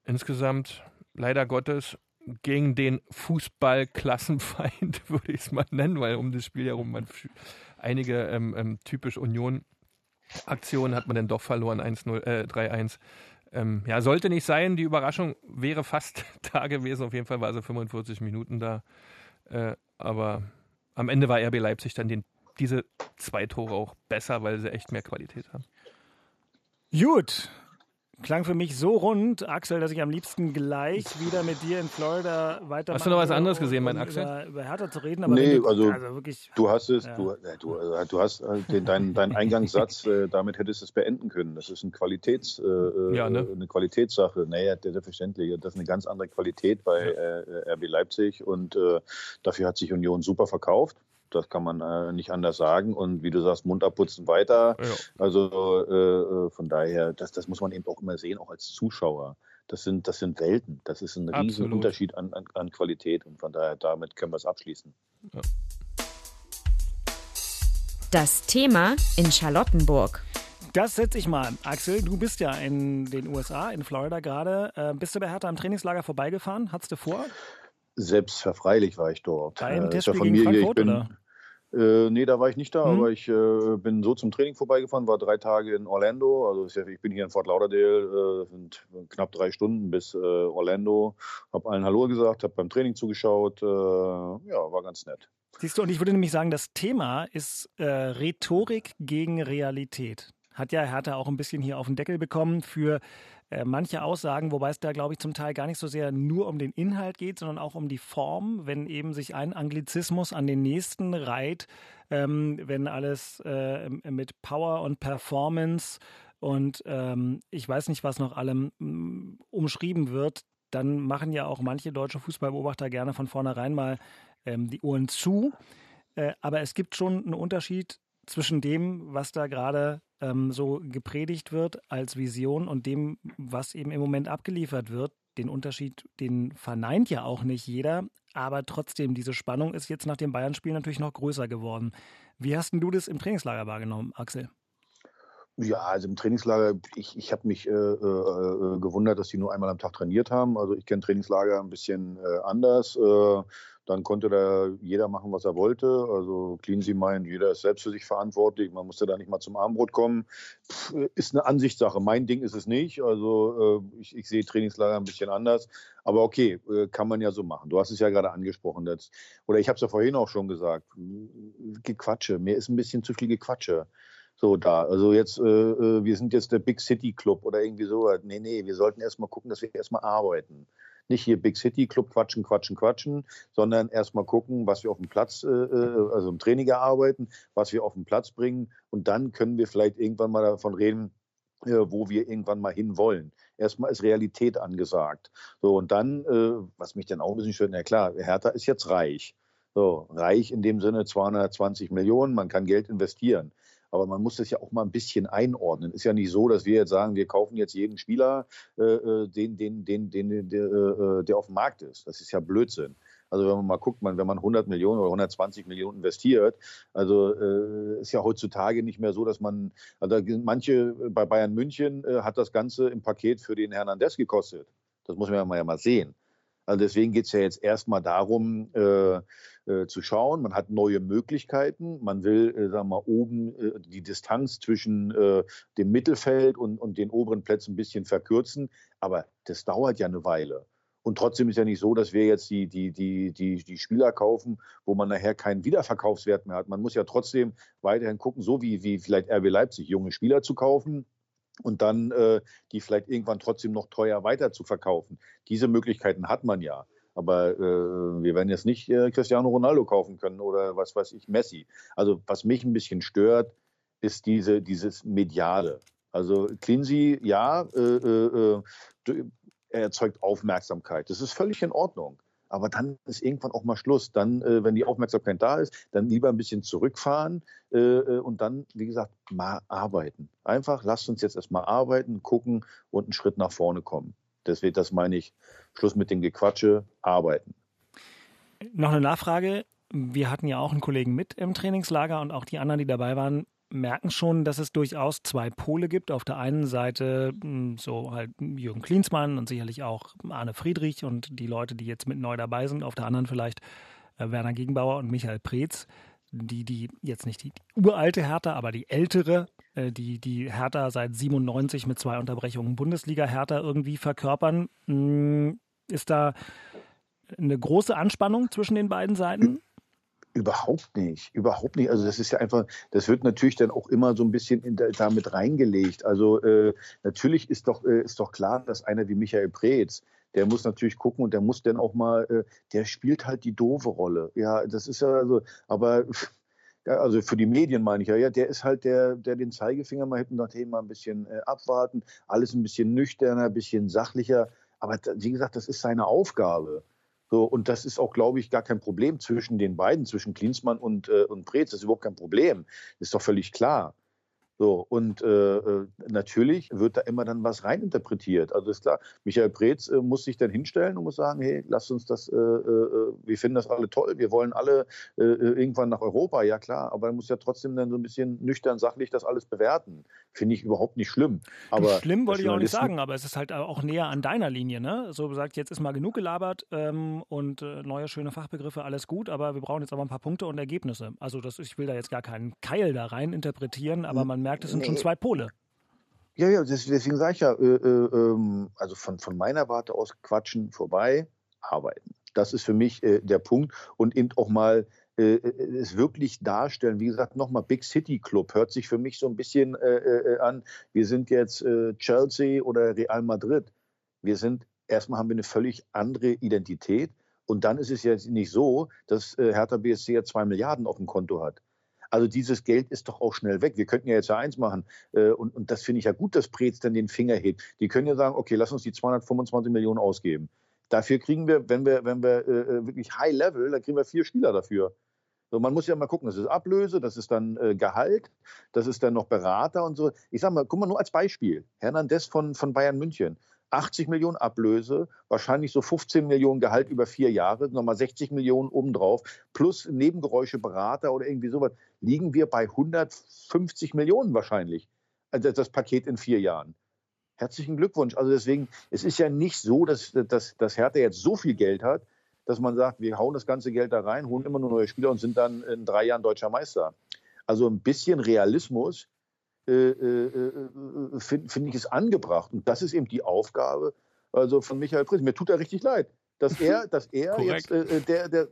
Speaker 2: Insgesamt, leider Gottes, gegen den Fußballklassenfeind, [LAUGHS] würde ich es mal nennen, weil um das Spiel herum man einige ähm, ähm, typisch Union-Aktionen hat man dann doch verloren, 1-0, äh, 3-1. Ähm, ja, sollte nicht sein. Die Überraschung wäre fast [LAUGHS] da gewesen. Auf jeden Fall war sie 45 Minuten da. Äh, aber am Ende war RB Leipzig dann den, diese zwei Tore auch besser, weil sie echt mehr Qualität haben.
Speaker 1: Gut, Klang für mich so rund, Axel, dass ich am liebsten gleich wieder mit dir in Florida weiter.
Speaker 2: Hast du noch was anderes gesehen, mein Axel?
Speaker 1: Über, über Hertha zu reden, aber
Speaker 3: nee, du, also, also, wirklich, du hast es, ja. du, du, äh, du, hast äh, den, deinen dein Eingangssatz, äh, damit hättest du es beenden können. Das ist ein Qualitäts, äh, ja, ne? eine Qualitätssache. Naja, selbstverständlich. Das ist eine ganz andere Qualität bei äh, RB Leipzig und äh, dafür hat sich Union super verkauft. Das kann man äh, nicht anders sagen. Und wie du sagst, Mund abputzen weiter. Ja. Also äh, äh, von daher, das, das muss man eben auch immer sehen, auch als Zuschauer. Das sind, das sind Welten. Das ist ein riesen. Unterschied an, an, an, Qualität. Und von daher, damit können wir es abschließen. Ja.
Speaker 4: Das Thema in Charlottenburg.
Speaker 1: Das setze ich mal. Axel, du bist ja in den USA, in Florida gerade. Äh, bist du bei Hertha am Trainingslager vorbeigefahren? Hattest du vor?
Speaker 3: Selbstverfreilich war ich dort.
Speaker 1: Beim äh, Testspiel gegen Frankfurt,
Speaker 3: bin, oder? Äh, nee, da war ich nicht da, hm. aber ich äh, bin so zum Training vorbeigefahren, war drei Tage in Orlando. Also ich bin hier in Fort Lauderdale, äh, sind knapp drei Stunden bis äh, Orlando. Hab allen Hallo gesagt, hab beim Training zugeschaut. Äh, ja, war ganz nett.
Speaker 1: Siehst du, und ich würde nämlich sagen, das Thema ist äh, Rhetorik gegen Realität. Hat ja Hertha auch ein bisschen hier auf den Deckel bekommen für äh, manche Aussagen, wobei es da, glaube ich, zum Teil gar nicht so sehr nur um den Inhalt geht, sondern auch um die Form, wenn eben sich ein Anglizismus an den nächsten reiht, ähm, wenn alles äh, mit Power und Performance und ähm, ich weiß nicht, was noch allem mm, umschrieben wird, dann machen ja auch manche deutsche Fußballbeobachter gerne von vornherein mal ähm, die Ohren zu. Äh, aber es gibt schon einen Unterschied zwischen dem, was da gerade ähm, so gepredigt wird als Vision und dem, was eben im Moment abgeliefert wird. Den Unterschied, den verneint ja auch nicht jeder, aber trotzdem, diese Spannung ist jetzt nach dem Bayern-Spiel natürlich noch größer geworden. Wie hast denn du das im Trainingslager wahrgenommen, Axel?
Speaker 3: Ja, also im Trainingslager, ich, ich habe mich äh, äh, gewundert, dass die nur einmal am Tag trainiert haben. Also ich kenne Trainingslager ein bisschen äh, anders. Dann konnte da jeder machen, was er wollte. Also Cleansy meint, jeder ist selbst für sich verantwortlich. Man musste da nicht mal zum Armbrot kommen. Pff, ist eine Ansichtssache. Mein Ding ist es nicht. Also äh, ich, ich, sehe Trainingslager ein bisschen anders. Aber okay, äh, kann man ja so machen. Du hast es ja gerade angesprochen. Das, oder ich habe es ja vorhin auch schon gesagt. Gequatsche. Mir ist ein bisschen zu viel Gequatsche so da. Also jetzt, äh, äh, wir sind jetzt der Big City Club oder irgendwie so. Nee, nee, wir sollten erstmal gucken, dass wir erstmal arbeiten. Nicht hier Big City Club quatschen, quatschen, quatschen, sondern erstmal gucken, was wir auf dem Platz, äh, äh also im Training arbeiten, was wir auf den Platz bringen. Und dann können wir vielleicht irgendwann mal davon reden, äh, wo wir irgendwann mal hinwollen. Erstmal ist Realität angesagt. So, und dann, äh, was mich dann auch ein bisschen stört, na klar, Hertha ist jetzt reich. So, reich in dem Sinne 220 Millionen, man kann Geld investieren. Aber man muss das ja auch mal ein bisschen einordnen. Ist ja nicht so, dass wir jetzt sagen, wir kaufen jetzt jeden Spieler, äh, äh den, den, den, den, der, äh, der auf dem Markt ist. Das ist ja Blödsinn. Also wenn man mal guckt, man, wenn man 100 Millionen oder 120 Millionen investiert, also äh, ist ja heutzutage nicht mehr so, dass man, also manche bei Bayern München äh, hat das Ganze im Paket für den Hernandez gekostet. Das muss man ja mal sehen. Also deswegen geht es ja jetzt erstmal darum, äh, äh, zu schauen. Man hat neue Möglichkeiten. Man will, äh, sagen wir mal, oben äh, die Distanz zwischen dem Mittelfeld und, und den oberen Plätzen ein bisschen verkürzen. Aber das dauert ja eine Weile. Und trotzdem ist ja nicht so, dass wir jetzt die, die, die, die, die Spieler kaufen, wo man nachher keinen Wiederverkaufswert mehr hat. Man muss ja trotzdem weiterhin gucken, so wie, wie vielleicht RB Leipzig, junge Spieler zu kaufen und dann äh, die vielleicht irgendwann trotzdem noch teuer weiter zu verkaufen. Diese Möglichkeiten hat man ja. Aber äh, wir werden jetzt nicht äh, Cristiano Ronaldo kaufen können oder was weiß ich, Messi. Also was mich ein bisschen stört, ist diese, dieses Mediale. Also Cleansey, ja, äh, äh, äh er erzeugt Aufmerksamkeit. Das ist völlig in Ordnung. Aber dann ist irgendwann auch mal Schluss. Dann, äh, wenn die Aufmerksamkeit da ist, dann lieber ein bisschen zurückfahren äh, äh und dann, wie gesagt, mal arbeiten. Einfach, lasst uns jetzt erstmal arbeiten, gucken und einen Schritt nach vorne kommen. Deswegen, das meine ich, Schluss mit dem Gequatsche, arbeiten.
Speaker 1: Noch eine Nachfrage. Wir hatten ja auch einen Kollegen mit im Trainingslager und auch die anderen, die dabei waren, merken schon, dass es durchaus zwei Pole gibt. Auf der einen Seite hm, so halt Jürgen Klinsmann und sicherlich auch Arne Friedrich und die Leute, die jetzt mit neu dabei sind. Auf der anderen vielleicht äh, Werner Gegenbauer und Michael Preetz, die, die jetzt nicht die uralte Hertha, aber die ältere, äh, die, die Hertha seit 97 mit zwei Unterbrechungen Bundesliga Hertha irgendwie verkörpern. Hm, ist da eine große Anspannung zwischen den beiden Seiten?
Speaker 3: Überhaupt nicht, überhaupt nicht. Also das ist ja einfach, das wird natürlich dann auch immer so ein bisschen in, damit reingelegt. Also äh, natürlich ist doch, äh, ist doch klar, dass einer wie Michael Preetz, der muss natürlich gucken und der muss dann auch mal, äh, der spielt halt die doofe Rolle. Ja, das ist ja also, aber also für die Medien meine ich ja, ja, der ist halt der, der den Zeigefinger mal hinten nach dem mal ein bisschen äh, abwarten, alles ein bisschen nüchterner, ein bisschen sachlicher. Aber wie gesagt, das ist seine Aufgabe. So, und das ist auch, glaube ich, gar kein Problem zwischen den beiden, zwischen Klinsmann und, äh, und Preetz. Das ist überhaupt kein Problem. Das ist doch völlig klar. So, und äh, äh, natürlich wird da immer dann was reininterpretiert. Also ist klar, Michael Preetz äh, muss sich dann hinstellen und muss sagen, hey, lasst uns das, äh, äh wir finden das alle toll, wir wollen alle äh, irgendwann nach Europa, ja klar, aber er muss ja trotzdem dann so ein bisschen nüchtern, sachlich das alles bewerten. Finde ich überhaupt nicht schlimm. Aber
Speaker 1: schlimm wollte ich auch nicht sagen, aber es ist halt auch näher an deiner Linie, ne? So gesagt, jetzt ist mal genug gelabert ähm, und neue schöne Fachbegriffe, alles gut, aber wir brauchen jetzt aber ein paar Punkte und Ergebnisse. Also das, ich will da jetzt gar keinen Keil da rein interpretieren, aber hm. man merkt, merkt, es sind nee. schon zwei Pole.
Speaker 3: Ja, ja, deswegen sage ich ja, äh, äh, ähm, also von, von meiner Warte aus quatschen vorbei, arbeiten. Das ist für mich äh, der Punkt und eben auch mal äh, äh, es wirklich darstellen. Wie gesagt, nochmal Big City Club hört sich für mich so ein bisschen äh, an. Wir sind jetzt Chelsea oder Real Madrid. Wir sind, erstmal haben wir eine völlig andere Identität. Und dann ist es jetzt nicht so, dass Hertha BSC ja zwei Milliarden auf dem Konto hat. Also dieses Geld ist doch auch schnell weg. Wir könnten ja jetzt ja eins machen. Äh, und, und das finde ich ja gut, dass Preetz dann den Finger hebt. Die können ja sagen, okay, lass uns die 225 Millionen ausgeben. Dafür kriegen wir, wenn wir, wenn wir äh, äh, wirklich High Level, da kriegen wir vier Spieler dafür. So, man muss ja mal gucken, das ist Ablöse, das ist dann äh, Gehalt, das ist dann noch Berater und so. Ich sag mal, guck mal nur als Beispiel. Hernandez von, von Bayern München. 80 Millionen Ablöse, wahrscheinlich so 15 Millionen Gehalt über vier Jahre, nochmal 60 Millionen obendrauf, plus Nebengeräusche, Berater oder irgendwie sowas, liegen wir bei 150 Millionen wahrscheinlich. Also das Paket in vier Jahren. Herzlichen Glückwunsch. Also deswegen, es ist ja nicht so, dass, dass, dass Hertha jetzt so viel Geld hat, dass man sagt, wir hauen das ganze Geld da rein, holen immer nur neue Spieler und sind dann in drei Jahren deutscher Meister. Also ein bisschen Realismus äh, äh, äh finde find ich es angebracht. Und das ist eben die Aufgabe also von Michael Prinz. Mir tut er richtig leid, dass er, [LAUGHS] dass er jetzt äh, der, der,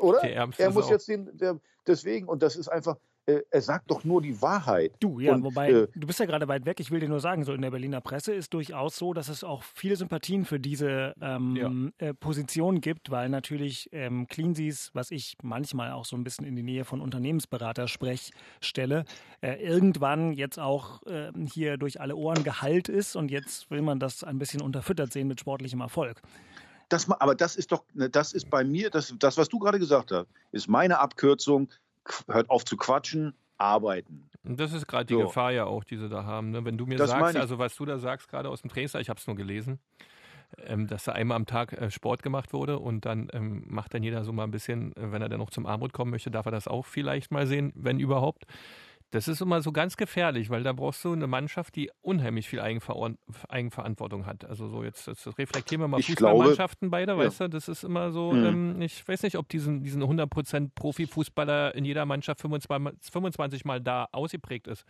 Speaker 3: oder? Der er muss jetzt den, der, deswegen, und das ist einfach, äh, er sagt doch nur die Wahrheit.
Speaker 1: Du, ja, und, wobei, äh, du bist ja gerade weit weg. Ich will dir nur sagen, so in der Berliner Presse ist durchaus so, dass es auch viele Sympathien für diese ähm, ja. äh, Position gibt, weil natürlich ähm, Cleansees, was ich manchmal auch so ein bisschen in die Nähe von Unternehmensberater sprech stelle, äh, irgendwann jetzt auch ähm, hier durch alle Ohren geheilt ist und jetzt will man das ein bisschen unterfüttert sehen mit sportlichem Erfolg.
Speaker 3: Das, aber das ist doch, ne, das ist bei mir, das, das was du gerade gesagt hast, ist meine Abkürzung hört auf zu quatschen, arbeiten.
Speaker 2: Und das ist gerade die so. Gefahr ja auch, die sie da haben. Ne? Wenn du mir das sagst, also was du da sagst, gerade aus dem Trainingslager, ich habe es nur gelesen, ähm, dass da einmal am Tag äh, Sport gemacht wurde und dann ähm, macht dann jeder so mal ein bisschen, äh, wenn er dann noch zum Armut kommen möchte, darf er das auch vielleicht mal sehen, wenn überhaupt. Das ist immer so ganz gefährlich, weil da brauchst du eine Mannschaft, die unheimlich viel Eigenver Eigenverantwortung hat. Also so jetzt, jetzt reflektieren wir mal Fußballmannschaften beide,
Speaker 3: ja.
Speaker 2: weißt du, das ist immer so,
Speaker 3: Mhm.
Speaker 2: ähm, ich weiß nicht, ob diesen, diesen 100% Profifußballer in jeder Mannschaft 25, 25 Mal da ausgeprägt ist.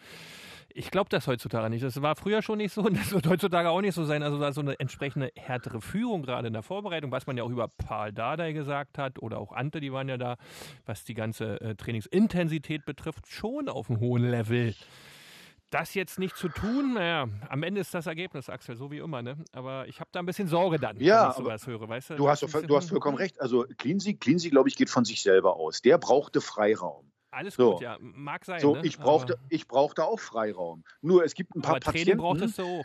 Speaker 2: Ich glaube das heutzutage nicht. Das war früher schon nicht so und das wird heutzutage auch nicht so sein. Also da so eine entsprechende härtere Führung gerade in der Vorbereitung, was man ja auch über Paul Dardai gesagt hat oder auch Ante, die waren ja da, was die ganze äh, Trainingsintensität betrifft, schon auf einem hohen Level. Das jetzt nicht zu tun, naja, am Ende ist das Ergebnis, Axel, so wie immer, ne? Aber ich habe da ein bisschen Sorge dann,
Speaker 3: Ja,
Speaker 2: wenn ich sowas höre, weißt du?
Speaker 3: Du hast, du hast vollkommen recht. Also Cleansey glaube ich, geht von sich selber aus. Der brauchte Freiraum.
Speaker 2: Alles
Speaker 3: So.
Speaker 2: gut, ja. Mag sein.
Speaker 3: So,
Speaker 2: ne?
Speaker 3: ich brauchte,
Speaker 2: Aber-
Speaker 3: ich brauchte auch Freiraum. Nur es gibt ein paar
Speaker 2: Aber Training
Speaker 3: Patienten.
Speaker 2: brauchtest du auch.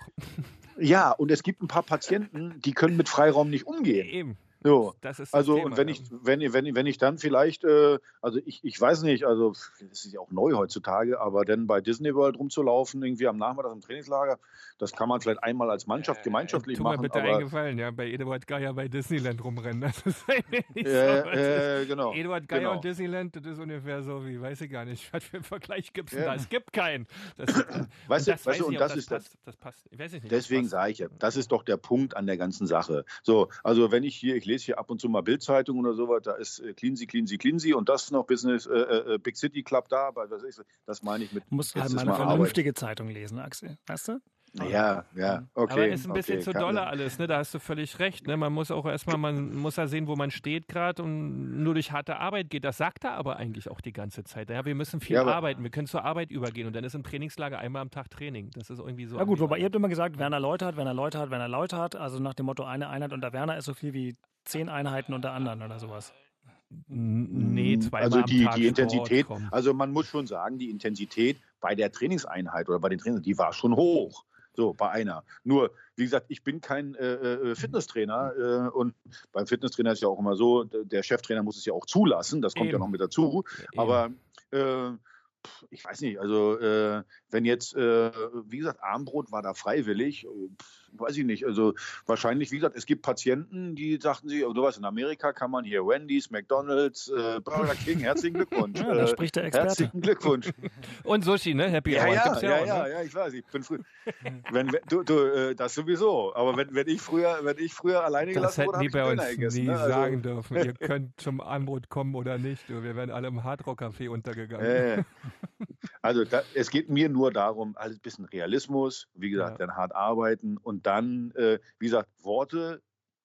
Speaker 3: Ja, und es gibt ein paar Patienten, die können mit Freiraum nicht umgehen.
Speaker 2: Eben.
Speaker 3: So.
Speaker 2: Das ist das
Speaker 3: Also
Speaker 2: Thema,
Speaker 3: und wenn ich, wenn, wenn, wenn ich dann vielleicht, äh, also ich, ich weiß nicht, also das ist ja auch neu heutzutage, aber dann bei Disney World rumzulaufen, irgendwie am Nachmittag im Trainingslager, das kann man vielleicht einmal als Mannschaft gemeinschaftlich
Speaker 2: Tu mir
Speaker 3: machen.
Speaker 2: bitte
Speaker 3: aber,
Speaker 2: eingefallen, ja, bei Eduard Geier bei Disneyland rumrennen. [LAUGHS] Das ist eigentlich nicht so.
Speaker 3: Äh,
Speaker 2: Das
Speaker 3: äh, genau,
Speaker 2: Eduard Geier
Speaker 3: genau.
Speaker 2: und Disneyland, das ist ungefähr so wie, weiß ich gar nicht, [LAUGHS] was für einen Vergleich gibt es
Speaker 3: Ja.
Speaker 2: da? Es gibt keinen. Das, [COUGHS]
Speaker 3: Weißt du,
Speaker 2: und das
Speaker 3: weißt du, und
Speaker 2: auch,
Speaker 3: das ist das-
Speaker 2: passt, das passt. Ich weiß nicht,
Speaker 3: Deswegen
Speaker 2: das
Speaker 3: sage ich ja, das ist doch der Punkt an der ganzen Sache. So, also wenn ich hier, ich lese hier ab und zu mal Bildzeitung oder sowas, da ist äh, Cleansey, Cleansey und das noch Business, äh, äh, Big City Club da, aber was ist, das meine ich mit.
Speaker 1: Du musst halt mal eine
Speaker 3: mal Arbeit.
Speaker 1: vernünftige Zeitung lesen, Axel. Weißt du?
Speaker 3: Ja, ja, okay.
Speaker 2: Aber ist ein bisschen
Speaker 3: okay,
Speaker 2: zu dolle alles, ne? Da hast du völlig recht. Ne? Man muss auch erstmal, man muss ja sehen, wo man steht gerade und nur durch harte Arbeit geht. Das sagt er aber eigentlich auch die ganze Zeit. Ja, wir müssen viel
Speaker 3: Ja,
Speaker 2: arbeiten, wir können zur Arbeit übergehen und dann ist im Trainingslager einmal am Tag Training. Das ist irgendwie so.
Speaker 1: Ja gut, wobei ihr habt immer gesagt, Werner Leute hat, Werner Leute hat, Werner Leute hat. Also nach dem Motto, eine Einheit unter Werner ist so viel wie zehn Einheiten unter anderen oder sowas.
Speaker 2: Nee, zweimal
Speaker 3: also
Speaker 2: am
Speaker 3: die,
Speaker 2: Tag
Speaker 3: die Intensität, also man muss schon sagen, die Intensität bei der Trainingseinheit oder bei den Trainern, die war schon hoch. So, bei einer. Nur, wie gesagt, ich bin kein äh, äh, Fitnesstrainer äh, und beim Fitnesstrainer ist ja auch immer so, der Cheftrainer muss es ja auch zulassen, das kommt ja
Speaker 2: Eben.
Speaker 3: noch mit dazu.
Speaker 2: Eben.
Speaker 3: Aber äh, ich weiß nicht, also äh, wenn jetzt, äh, wie gesagt, Armbrot war da freiwillig, äh, pf, weiß ich nicht. Also wahrscheinlich, wie gesagt, es gibt Patienten, die sagten sie, du weißt, in Amerika kann man hier Wendy's, McDonalds, äh, Burger King, herzlichen Glückwunsch. [LAUGHS]
Speaker 1: Ja, da
Speaker 3: Äh,
Speaker 1: spricht der Experte.
Speaker 3: Herzlichen Glückwunsch. [LAUGHS]
Speaker 2: Und Sushi, ne? Happy
Speaker 3: Ja,
Speaker 2: Hour
Speaker 3: ja,
Speaker 2: gibt's ja,
Speaker 3: ja,
Speaker 2: auch,
Speaker 3: ja,
Speaker 2: ne?
Speaker 3: ja, ich weiß, ich bin früh. Wenn, wenn, du, du, äh, das sowieso. Aber wenn, wenn ich früher, wenn ich früher alleine
Speaker 2: Das
Speaker 3: gelassen wurde,
Speaker 2: hätten
Speaker 3: habe
Speaker 2: die
Speaker 3: ich
Speaker 2: bei uns
Speaker 3: gegessen.
Speaker 2: nie
Speaker 3: ne? Also,
Speaker 2: sagen dürfen. Ihr könnt zum Anbrot kommen oder nicht. Wir wären alle im Hardrock-Café untergegangen.
Speaker 3: Äh, also da, es geht mir nur darum, alles ein bisschen Realismus, wie gesagt,
Speaker 2: Ja.
Speaker 3: dann hart arbeiten und dann, äh, wie gesagt, Worte,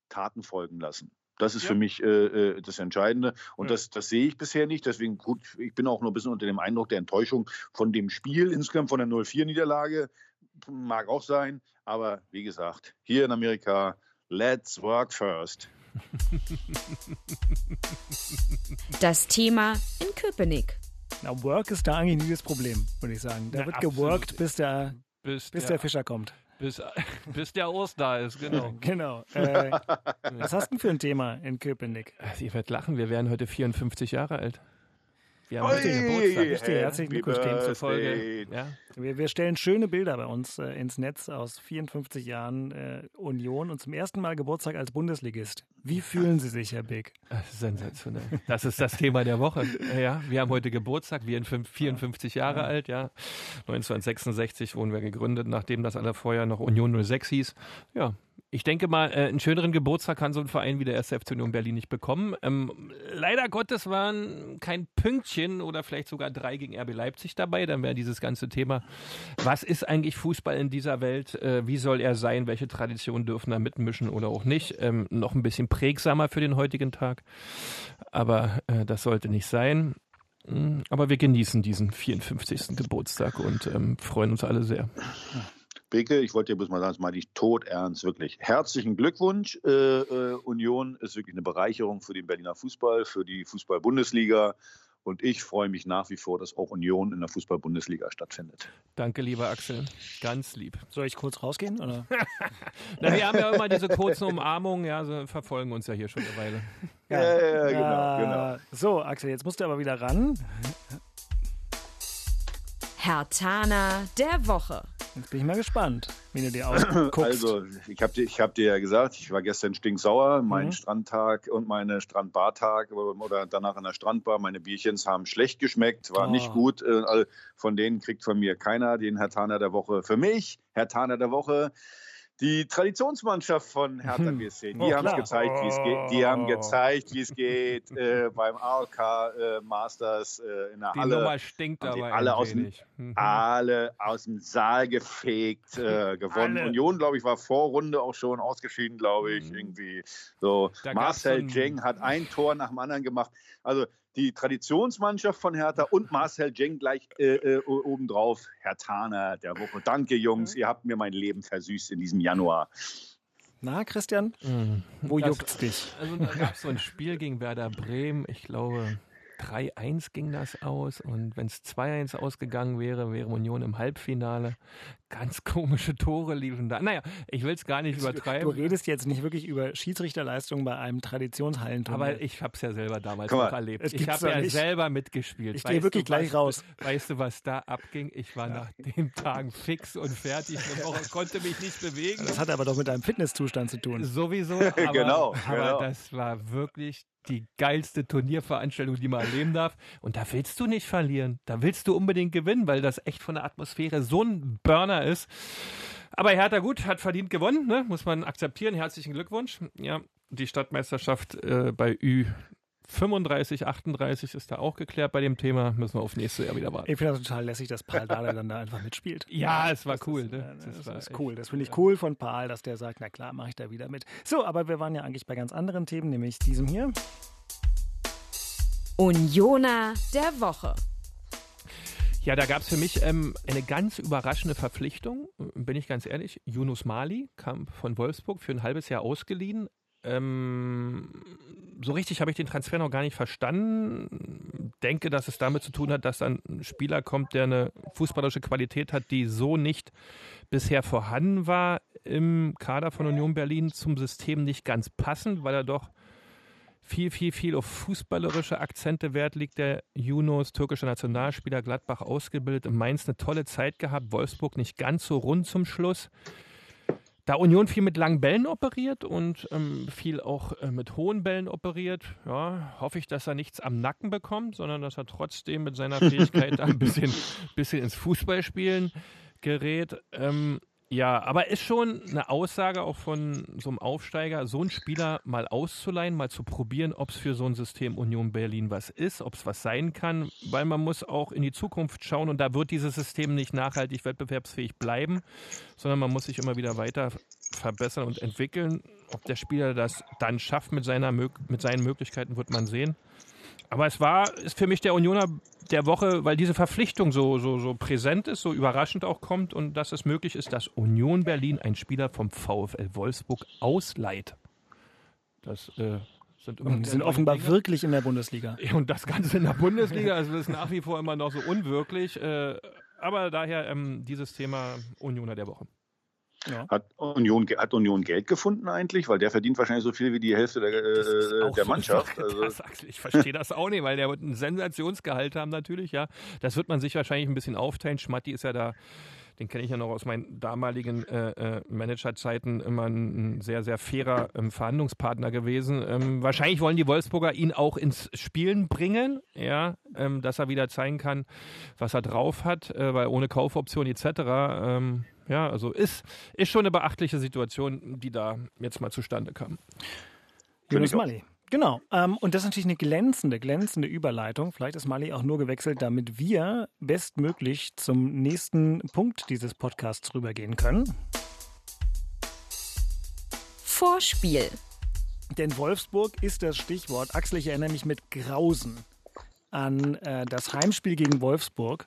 Speaker 3: Taten folgen lassen. Das ist
Speaker 2: Ja.
Speaker 3: für mich äh, äh, das Entscheidende. Und
Speaker 2: Ja.
Speaker 3: das, das sehe ich bisher nicht. Deswegen, gut, ich bin auch nur ein bisschen unter dem Eindruck der Enttäuschung von dem Spiel insgesamt, von der 0-4-Niederlage. Mag auch sein. Aber wie gesagt, hier in Amerika, let's work first.
Speaker 4: Das Thema in Köpenick.
Speaker 1: Na, Work ist da eigentlich nie das Problem, würde ich sagen. Da
Speaker 2: Na,
Speaker 1: wird
Speaker 2: absolut.
Speaker 1: geworkt, bis der,
Speaker 2: Bis,
Speaker 1: bis
Speaker 2: der,
Speaker 1: der Fischer kommt.
Speaker 2: Bis, [LAUGHS] bis der Ost da ist, genau. [LAUGHS]
Speaker 1: Genau. Äh, [LAUGHS] was hast du denn für ein Thema in Köpenick?
Speaker 2: Also, ihr werdet lachen, wir werden heute 54 Jahre alt. Wir haben heute Geburtstag.
Speaker 1: Richtig, herzlichen
Speaker 3: Happy
Speaker 1: Glückwunsch
Speaker 2: Demzufolge, ja,
Speaker 1: Wir, wir stellen schöne Bilder bei uns äh, ins Netz aus 54 Jahren äh, Union und zum ersten Mal Geburtstag als Bundesligist. Wie fühlen Sie sich, Herr
Speaker 2: das ist sensationell. Das ist das Thema der Woche. Ja, wir haben heute Geburtstag, wir sind 54 Jahre alt, ja. 1966 wurden wir gegründet, nachdem das alle vorher noch Union 06 hieß. Ja, ich denke mal, äh, einen schöneren Geburtstag kann so ein Verein wie der 1. FC Union Berlin nicht bekommen. Ähm, leider Gottes waren kein Pünktchen oder vielleicht sogar drei gegen RB Leipzig dabei. Dann wäre dieses ganze Thema, was ist eigentlich Fußball in dieser Welt? Äh, wie soll er sein? Welche Traditionen dürfen da mitmischen oder auch nicht? Ähm, noch ein bisschen prägsamer für den heutigen Tag. Aber äh, das sollte nicht sein. Mm, Aber wir genießen diesen 54. Geburtstag und ähm, freuen uns alle sehr.
Speaker 3: Beke, ich wollte dir bloß mal sagen, das meine ich tot ernst, wirklich. Herzlichen Glückwunsch. Äh, äh, Union ist wirklich eine Bereicherung für den Berliner Fußball, für die Fußball-Bundesliga. Und ich freue mich nach wie vor, dass auch Union in der Fußball-Bundesliga stattfindet.
Speaker 2: Danke, lieber Axel. Ganz lieb.
Speaker 1: Soll ich kurz rausgehen? Oder? [LAUGHS]
Speaker 2: Na, wir haben ja immer diese kurzen Umarmungen, ja, so verfolgen uns ja hier schon eine Weile.
Speaker 3: Ja, ja,
Speaker 1: Äh,
Speaker 3: genau, genau.
Speaker 1: So, Axel, jetzt musst du aber wieder ran.
Speaker 4: Herr Tana der Woche.
Speaker 1: Jetzt bin ich mal gespannt, wie du dir [LAUGHS] ausguckst.
Speaker 3: Also, ich habe dir, ich hab dir ja gesagt, ich war gestern stinksauer. Mein
Speaker 1: Mhm.
Speaker 3: Strandtag und meine Strandbartag oder danach an der Strandbar. Meine Bierchens haben schlecht geschmeckt, war
Speaker 1: Oh.
Speaker 3: nicht gut. Äh, Von denen kriegt von mir keiner den Herr Taner der Woche. Für mich, Herr Taner der Woche, die Traditionsmannschaft von Hertha
Speaker 1: Mhm.
Speaker 3: BSC. Die
Speaker 1: Oh,
Speaker 3: haben es gezeigt, wie es geht. Die haben
Speaker 1: Oh.
Speaker 3: gezeigt, wie es geht äh, beim AOK äh, Masters äh, in der
Speaker 2: Die
Speaker 3: Halle.
Speaker 2: Nummer stinkt
Speaker 3: die
Speaker 2: aber
Speaker 3: alle aus dem-.
Speaker 2: Mhm.
Speaker 3: alle aus dem Saal gefegt, äh, [LAUGHS] gewonnen.
Speaker 1: Alle.
Speaker 3: Union, glaube ich, war Vorrunde auch schon ausgeschieden, glaube ich.
Speaker 2: Mhm.
Speaker 3: Irgendwie so.
Speaker 2: Da
Speaker 3: Marcel Jeng hat ein Tor nach dem anderen gemacht. Also die Traditionsmannschaft von Hertha und Marcel Jeng gleich äh, äh, obendrauf. Herr Taner der Woche. Danke, Jungs. Ihr habt mir mein Leben versüßt in diesem Januar.
Speaker 1: Na, Christian,
Speaker 2: Mhm.
Speaker 1: wo
Speaker 2: Das-
Speaker 1: juckt's dich?
Speaker 2: Also da gab es so ein Spiel gegen Werder Bremen, ich glaube 3-1 ging das aus und wenn es 2-1 ausgegangen wäre, wäre Union im Halbfinale. Ganz [LAUGHS] komische Tore liefen da. Naja, ich will es gar nicht
Speaker 1: Du
Speaker 2: übertreiben.
Speaker 1: redest jetzt nicht wirklich über Schiedsrichterleistungen bei einem Traditionshallenturnier.
Speaker 2: Aber ich habe es ja selber damals
Speaker 3: mal,
Speaker 2: noch erlebt. Ich habe ja
Speaker 1: nicht.
Speaker 2: selber mitgespielt.
Speaker 1: Ich gehe wirklich
Speaker 2: du,
Speaker 1: gleich
Speaker 2: was,
Speaker 1: raus.
Speaker 2: Weißt du, was da abging? Ich war nach den Tagen fix und fertig. Woche [LAUGHS] konnte mich nicht bewegen.
Speaker 1: das hat aber doch mit deinem Fitnesszustand zu tun.
Speaker 2: Sowieso, [LAUGHS] aber,
Speaker 3: Genau,
Speaker 2: aber
Speaker 3: genau.
Speaker 2: das war wirklich die geilste Turnierveranstaltung, die man erleben darf. Und da willst du nicht verlieren. Da willst du unbedingt gewinnen, weil das echt von der Atmosphäre so ein Burner ist. Aber Hertha gut, hat verdient gewonnen, ne? muss man akzeptieren. Herzlichen Glückwunsch. Ja, die Stadtmeisterschaft äh, bei Ü35, 38 ist da auch geklärt bei dem Thema. Müssen wir auf nächstes Jahr wieder warten.
Speaker 1: Ich finde das total lässig, dass Paul Dardai dann da einfach mitspielt. [LAUGHS]
Speaker 2: Ja, es war
Speaker 1: Das
Speaker 2: cool.
Speaker 1: Ist,
Speaker 2: ne?
Speaker 1: äh, Das,
Speaker 2: war
Speaker 1: ist cool. Das finde ich cool von Paul, dass der sagt, na klar, mache ich da wieder mit. So, aber wir waren ja eigentlich bei ganz anderen Themen, nämlich diesem hier.
Speaker 4: Unioner der Woche.
Speaker 2: Ja, da gab es für mich ähm, eine ganz überraschende Verpflichtung, äh, bin ich ganz ehrlich. Yunus Mali kam von Wolfsburg für ein halbes Jahr ausgeliehen. Ähm, so richtig habe ich den Transfer noch gar nicht verstanden. Denke, dass es damit zu tun hat, dass dann ein Spieler kommt, der eine fußballerische Qualität hat, die so nicht bisher vorhanden war im Kader von Union Berlin zum System nicht ganz passend, weil er doch viel, viel, viel auf fußballerische Akzente Wert liegt. Der Yunus, türkischer Nationalspieler, Gladbach ausgebildet, in Mainz eine tolle Zeit gehabt, Wolfsburg nicht ganz so rund zum Schluss. Da Union viel mit langen Bällen operiert und ähm, viel auch äh, mit hohen Bällen operiert, ja, hoffe ich, dass er nichts am Nacken bekommt, sondern dass er trotzdem mit seiner [LAUGHS] Fähigkeit da ein bisschen, bisschen ins Fußballspielen gerät. Ähm, ja, aber ist schon eine Aussage auch von so einem Aufsteiger, so einen Spieler mal auszuleihen, mal zu probieren, ob es für so ein System Union Berlin was ist, ob es was sein kann, weil man muss auch in die Zukunft schauen und da wird dieses System nicht nachhaltig wettbewerbsfähig bleiben, sondern man muss sich immer wieder weiter verbessern und entwickeln. Ob der Spieler das dann schafft mit, seiner, mit seinen Möglichkeiten, wird man sehen. Aber es war, ist für mich der Unioner der Woche, weil diese Verpflichtung so, so, so präsent ist, so überraschend auch kommt und dass es möglich ist, dass Union Berlin einen Spieler vom VfL Wolfsburg ausleiht. Das äh, sind, immer
Speaker 1: Und die sind offenbar
Speaker 2: Dinge.
Speaker 1: wirklich in der Bundesliga.
Speaker 2: Und das Ganze in der Bundesliga, also das ist nach wie vor immer noch so unwirklich. Äh, aber daher ähm, dieses Thema Unioner der Woche.
Speaker 3: Hat Union, hat Union Geld gefunden eigentlich? Weil der verdient wahrscheinlich so viel wie die Hälfte der, äh, der Mannschaft. Also,
Speaker 2: das, ich verstehe das auch nicht, weil der wird ein Sensationsgehalt haben natürlich, ja. Das wird man sich wahrscheinlich ein bisschen aufteilen. Schmatti ist ja da, den kenne ich ja noch aus meinen damaligen äh, äh, Managerzeiten, immer ein, ein sehr, sehr fairer ähm, Verhandlungspartner gewesen. Ähm, wahrscheinlich wollen die Wolfsburger ihn auch ins Spielen bringen, ja, ähm, dass er wieder zeigen kann, was er drauf hat, äh, weil ohne Kaufoption etc. Ja, also ist, ist schon eine beachtliche Situation, die da jetzt mal zustande kam.
Speaker 1: Yunus. Mali. Genau. Ähm, und das ist natürlich eine glänzende, glänzende Überleitung. Vielleicht ist Mali auch nur gewechselt, damit wir bestmöglich zum nächsten Punkt dieses Podcasts rübergehen können.
Speaker 4: Vorspiel.
Speaker 1: Denn Wolfsburg ist das Stichwort. Axel, ich erinnere mich mit Grausen an äh, das Heimspiel gegen Wolfsburg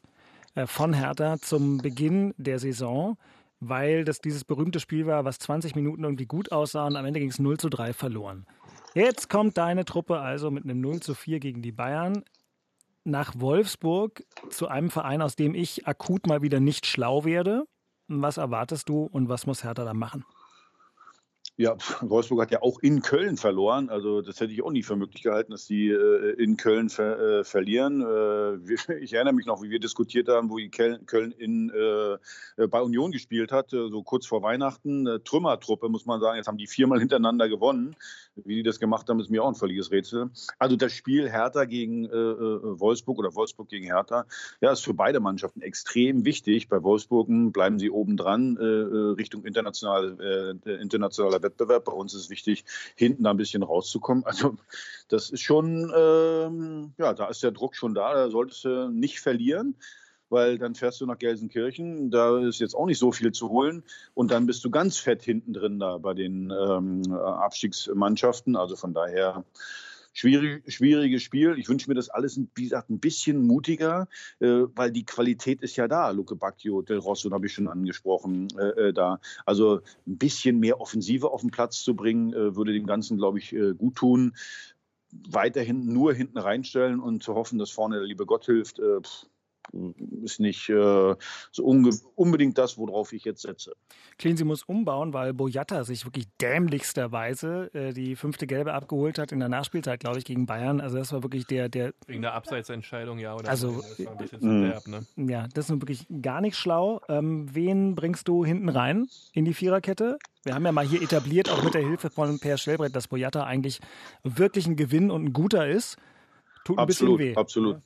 Speaker 1: von Hertha zum Beginn der Saison, weil das dieses berühmte Spiel war, was 20 Minuten irgendwie gut aussah und am Ende ging es 0 zu 3 verloren. Jetzt kommt deine Truppe also mit einem 0 zu 4 gegen die Bayern nach Wolfsburg zu einem Verein, aus dem ich akut mal wieder nicht schlau werde. Was erwartest du und was muss Hertha da machen?
Speaker 3: Ja, Wolfsburg hat ja auch in Köln verloren. Also das hätte ich auch nie für möglich gehalten, dass die äh, in Köln ver äh, verlieren. Äh, [LAUGHS] ich erinnere mich noch, wie wir diskutiert haben, wo Köln in, äh, bei Union gespielt hat, äh, so kurz vor Weihnachten. Trümmertruppe, muss man sagen. Jetzt haben die viermal hintereinander gewonnen. Wie die das gemacht haben, ist mir auch ein völliges Rätsel. Also das Spiel Hertha gegen äh, Wolfsburg oder Wolfsburg gegen Hertha, ja, ist für beide Mannschaften extrem wichtig. Bei Wolfsburg bleiben sie oben dran Richtung international, internationaler Wettbewerb. Bei uns ist wichtig, hinten da ein bisschen rauszukommen. Also das ist schon, ähm, ja, da ist der Druck schon da. Da solltest du nicht verlieren weil dann fährst du nach Gelsenkirchen, da ist jetzt auch nicht so viel zu holen und dann bist du ganz fett hinten drin da bei den ähm, Abstiegsmannschaften. Also von daher Schwierig, schwieriges Spiel. Ich wünsche mir das alles, wie gesagt, ein bisschen mutiger, äh, weil die Qualität ist ja da. Luke Bacchio, Del Rosso habe ich schon angesprochen, äh, äh, da. Also ein bisschen mehr Offensive auf den Platz zu bringen, äh, würde dem Ganzen, glaube ich, äh, gut tun. Weiterhin nur hinten reinstellen und zu hoffen, dass vorne der liebe Gott hilft. Äh, pff, ist nicht äh, so unbedingt das, worauf ich jetzt setze.
Speaker 1: Cleansey muss umbauen, weil Boyata sich wirklich dämlichsterweise äh, die fünfte Gelbe abgeholt hat in der Nachspielzeit, glaube ich, gegen Bayern. Also das war wirklich der, der
Speaker 2: wegen der Abseitsentscheidung, ja, oder?
Speaker 1: Also das war ein bisschen äh, derb, ne? ja, das ist wirklich gar nicht schlau. Ähm, wen bringst du hinten rein in die Viererkette? Wir haben ja mal hier etabliert, auch mit der Hilfe von Per Schwellbrett, dass Boyata eigentlich wirklich ein Gewinn und ein guter ist.
Speaker 3: Tut ein absolut, bisschen weh. Absolut.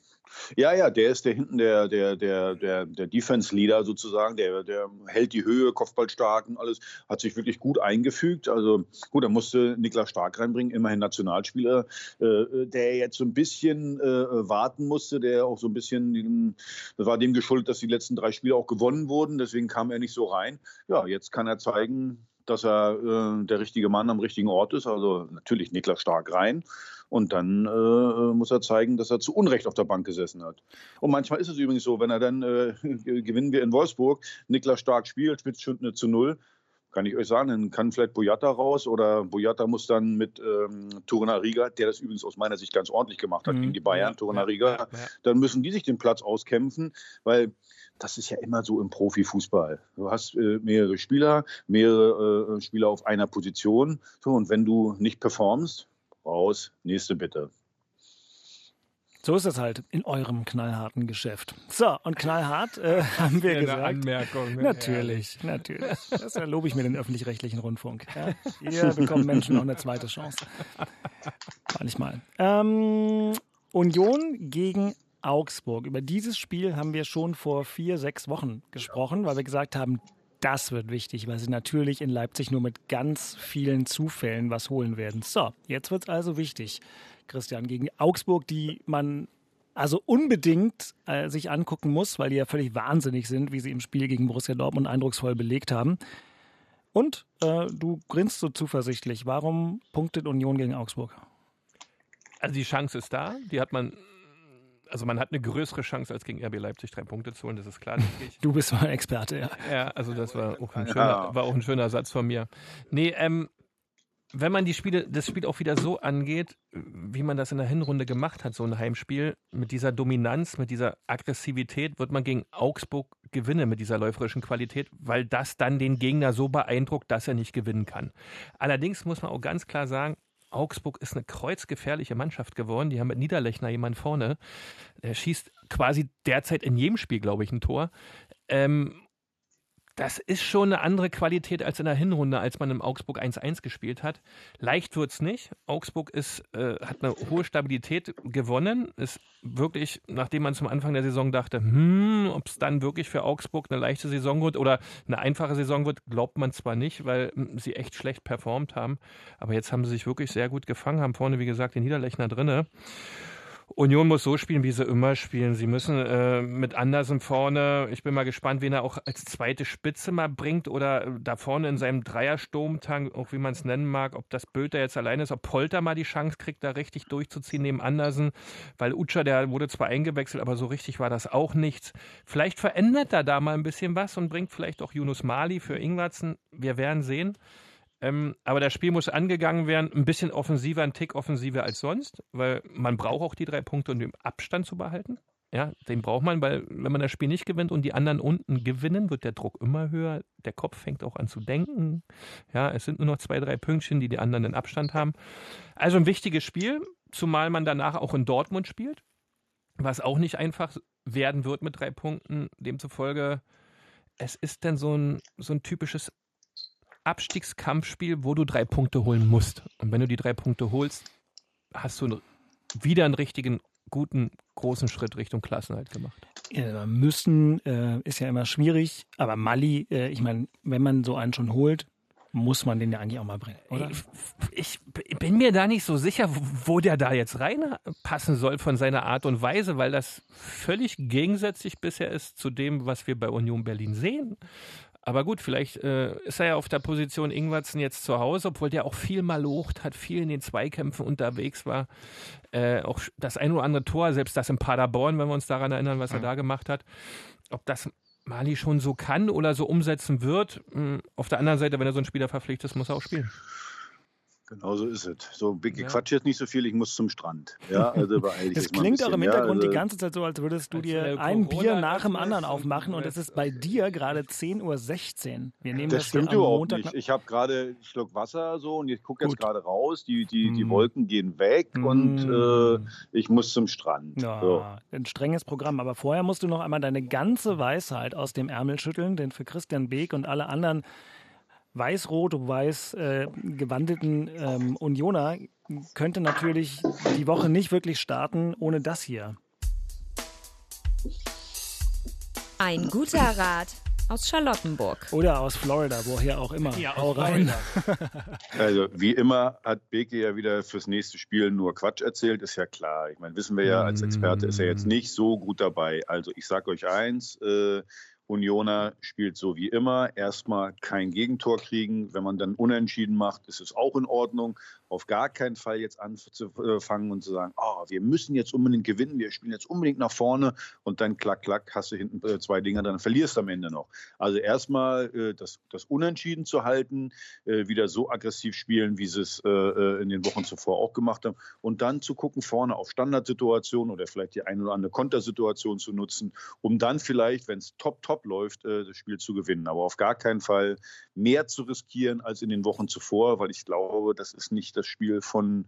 Speaker 3: Ja, ja, der ist der hinten der, der, der, der, der Defense-Leader sozusagen, der, der hält die Höhe, Kopfball stark und alles, hat sich wirklich gut eingefügt. Also gut, da musste Niklas Stark reinbringen, immerhin Nationalspieler, äh, der jetzt so ein bisschen äh, warten musste, der auch so ein bisschen, das war dem geschuldet, dass die letzten drei Spiele auch gewonnen wurden, deswegen kam er nicht so rein. Ja, jetzt kann er zeigen, dass er äh, der richtige Mann am richtigen Ort ist. Also natürlich Niklas Stark rein. Und dann äh, muss er zeigen, dass er zu Unrecht auf der Bank gesessen hat. Und manchmal ist es übrigens so, wenn er dann, äh, [LAUGHS] gewinnen wir in Wolfsburg, Niklas Stark spielt, spielt schon zu null, kann ich euch sagen, dann kann vielleicht Boyata raus oder Boyata muss dann mit ähm, Riga, der das übrigens aus meiner Sicht ganz ordentlich gemacht hat mhm. gegen die Bayern, ja, Riga, ja, ja. dann müssen die sich den Platz auskämpfen, weil das ist ja immer so im Profifußball. Du hast äh, mehrere Spieler, mehrere äh, Spieler auf einer Position. So, und wenn du nicht performst, raus, nächste bitte.
Speaker 1: So ist es halt in eurem knallharten Geschäft. So, und knallhart äh, [LAUGHS] haben wir ja, gesagt. Eine
Speaker 2: Anmerkung. Ne?
Speaker 1: Natürlich, ja. natürlich. Das lobe ich mir den öffentlich-rechtlichen Rundfunk. Ja? [LAUGHS] Hier bekommen Menschen noch eine zweite Chance. Manchmal. Ähm, Union gegen Augsburg. Über dieses Spiel haben wir schon vor vier, sechs Wochen gesprochen, weil wir gesagt haben, das wird wichtig, weil sie natürlich in Leipzig nur mit ganz vielen Zufällen was holen werden. So, jetzt wird es also wichtig, Christian, gegen Augsburg, die man also unbedingt äh, sich angucken muss, weil die ja völlig wahnsinnig sind, wie sie im Spiel gegen Borussia Dortmund eindrucksvoll belegt haben. Und äh, du grinst so zuversichtlich. Warum punktet Union gegen Augsburg?
Speaker 2: Also die Chance ist da, die hat man also man hat eine größere Chance als gegen RB Leipzig drei Punkte zu holen, das ist klar.
Speaker 1: du bist mal ein Experte, ja.
Speaker 2: Ja, also das war auch ein schöner, war auch ein schöner Satz von mir. Nee, ähm, wenn man die Spiele, das Spiel auch wieder so angeht, wie man das in der Hinrunde gemacht hat, so ein Heimspiel, mit dieser Dominanz, mit dieser Aggressivität, wird man gegen Augsburg gewinnen mit dieser läuferischen Qualität, weil das dann den Gegner so beeindruckt, dass er nicht gewinnen kann. Allerdings muss man auch ganz klar sagen, Augsburg ist eine kreuzgefährliche Mannschaft geworden. Die haben mit Niederlechner jemanden vorne. Der schießt quasi derzeit in jedem Spiel, glaube ich, ein Tor. Ähm, das ist schon eine andere Qualität als in der Hinrunde, als man im Augsburg 1-1 gespielt hat. Leicht wird es nicht. Augsburg ist, äh, hat eine hohe Stabilität gewonnen. Ist wirklich, nachdem man zum Anfang der Saison dachte, hm, ob es dann wirklich für Augsburg eine leichte Saison wird oder eine einfache Saison wird, glaubt man zwar nicht, weil hm, sie echt schlecht performt haben. Aber jetzt haben sie sich wirklich sehr gut gefangen, haben vorne, wie gesagt, den Niederlechner drinne. Union muss so spielen, wie sie immer spielen. Sie müssen äh, mit Andersen vorne, ich bin mal gespannt, wen er auch als zweite Spitze mal bringt oder äh, da vorne in seinem Dreiersturmtank, auch wie man es nennen mag, ob das Bülter jetzt alleine ist, ob Polter mal die Chance kriegt, da richtig durchzuziehen neben Andersen, weil Utscher, der wurde zwar eingewechselt, aber so richtig war das auch nichts. Vielleicht verändert er da mal ein bisschen was und bringt vielleicht auch Yunus Mali für Ingwertsen. Wir werden sehen. Ähm, aber das Spiel muss angegangen werden, ein bisschen offensiver, ein Tick offensiver als sonst, weil man braucht auch die drei Punkte, um den Abstand zu behalten. Ja, den braucht man, weil wenn man das Spiel nicht gewinnt und die anderen unten gewinnen, wird der Druck immer höher. Der Kopf fängt auch an zu denken. Ja, es sind nur noch zwei, drei Pünktchen, die die anderen in Abstand haben. Also ein wichtiges Spiel, zumal man danach auch in Dortmund spielt, was auch nicht einfach werden wird mit drei Punkten. Demzufolge, es ist dann so ein, so ein typisches Abstiegskampfspiel, wo du drei Punkte holen musst. Und wenn du die drei Punkte holst, hast du wieder einen richtigen, guten, großen Schritt Richtung Klassenhalt gemacht.
Speaker 1: Ja, müssen äh, ist ja immer schwierig, aber Mali, äh, ich meine, wenn man so einen schon holt, muss man den ja eigentlich auch mal bringen, oder?
Speaker 2: Ich, ich bin mir da nicht so sicher, wo der da jetzt reinpassen soll von seiner Art und Weise, weil das völlig gegensätzlich bisher ist zu dem, was wir bei Union Berlin sehen. Aber gut, vielleicht äh, ist er ja auf der Position Ingwertsen jetzt zu Hause, obwohl der auch viel mal locht hat, viel in den Zweikämpfen unterwegs war. Äh, auch das ein oder andere Tor, selbst das in Paderborn, wenn wir uns daran erinnern, was er da gemacht hat. Ob das Mali schon so kann oder so umsetzen wird. Hm, auf der anderen Seite, wenn er so einen Spieler verpflichtet, muss er auch spielen.
Speaker 3: Genau so ist es. So, Big ja. Quatsch jetzt nicht so viel, ich muss zum Strand. Ja, also [LAUGHS]
Speaker 1: das klingt auch im Hintergrund ja, also die ganze Zeit so, als würdest du dir ein Bier nach dem anderen aufmachen und es ist bei dir gerade 10.16 Uhr. Wir nehmen das,
Speaker 3: das stimmt überhaupt Montag nicht. Ich habe gerade einen Schluck Wasser so und ich gucke jetzt gerade raus, die, die, die mm. Wolken gehen weg mm. und äh, ich muss zum Strand.
Speaker 1: Ja,
Speaker 3: so.
Speaker 1: Ein strenges Programm, aber vorher musst du noch einmal deine ganze Weisheit aus dem Ärmel schütteln, denn für Christian Beek und alle anderen weiß-rot-weiß äh, gewandelten ähm, Unioner könnte natürlich die Woche nicht wirklich starten ohne das hier.
Speaker 4: Ein guter Rat aus Charlottenburg.
Speaker 1: Oder aus Florida, woher auch immer. Ja, Hau rein. [LAUGHS]
Speaker 3: also wie immer hat Beke ja wieder fürs nächste Spiel nur Quatsch erzählt, ist ja klar. Ich meine, wissen wir ja, als Experte ist er jetzt nicht so gut dabei. Also ich sage euch eins, äh, Unioner spielt so wie immer. Erstmal kein Gegentor kriegen. Wenn man dann unentschieden macht, ist es auch in Ordnung auf gar keinen Fall jetzt anzufangen und zu sagen, oh, wir müssen jetzt unbedingt gewinnen, wir spielen jetzt unbedingt nach vorne und dann klack, klack, hast du hinten äh, zwei Dinger, dann verlierst du am Ende noch. Also erstmal äh, das, das Unentschieden zu halten, äh, wieder so aggressiv spielen, wie sie es in den Wochen zuvor auch gemacht haben und dann zu gucken vorne auf Standardsituationen oder vielleicht die eine oder andere Kontersituation zu nutzen, um dann vielleicht, wenn es top, top läuft, das Spiel zu gewinnen. Aber auf gar keinen Fall mehr zu riskieren als in den Wochen zuvor, weil ich glaube, das ist nicht das Spiel von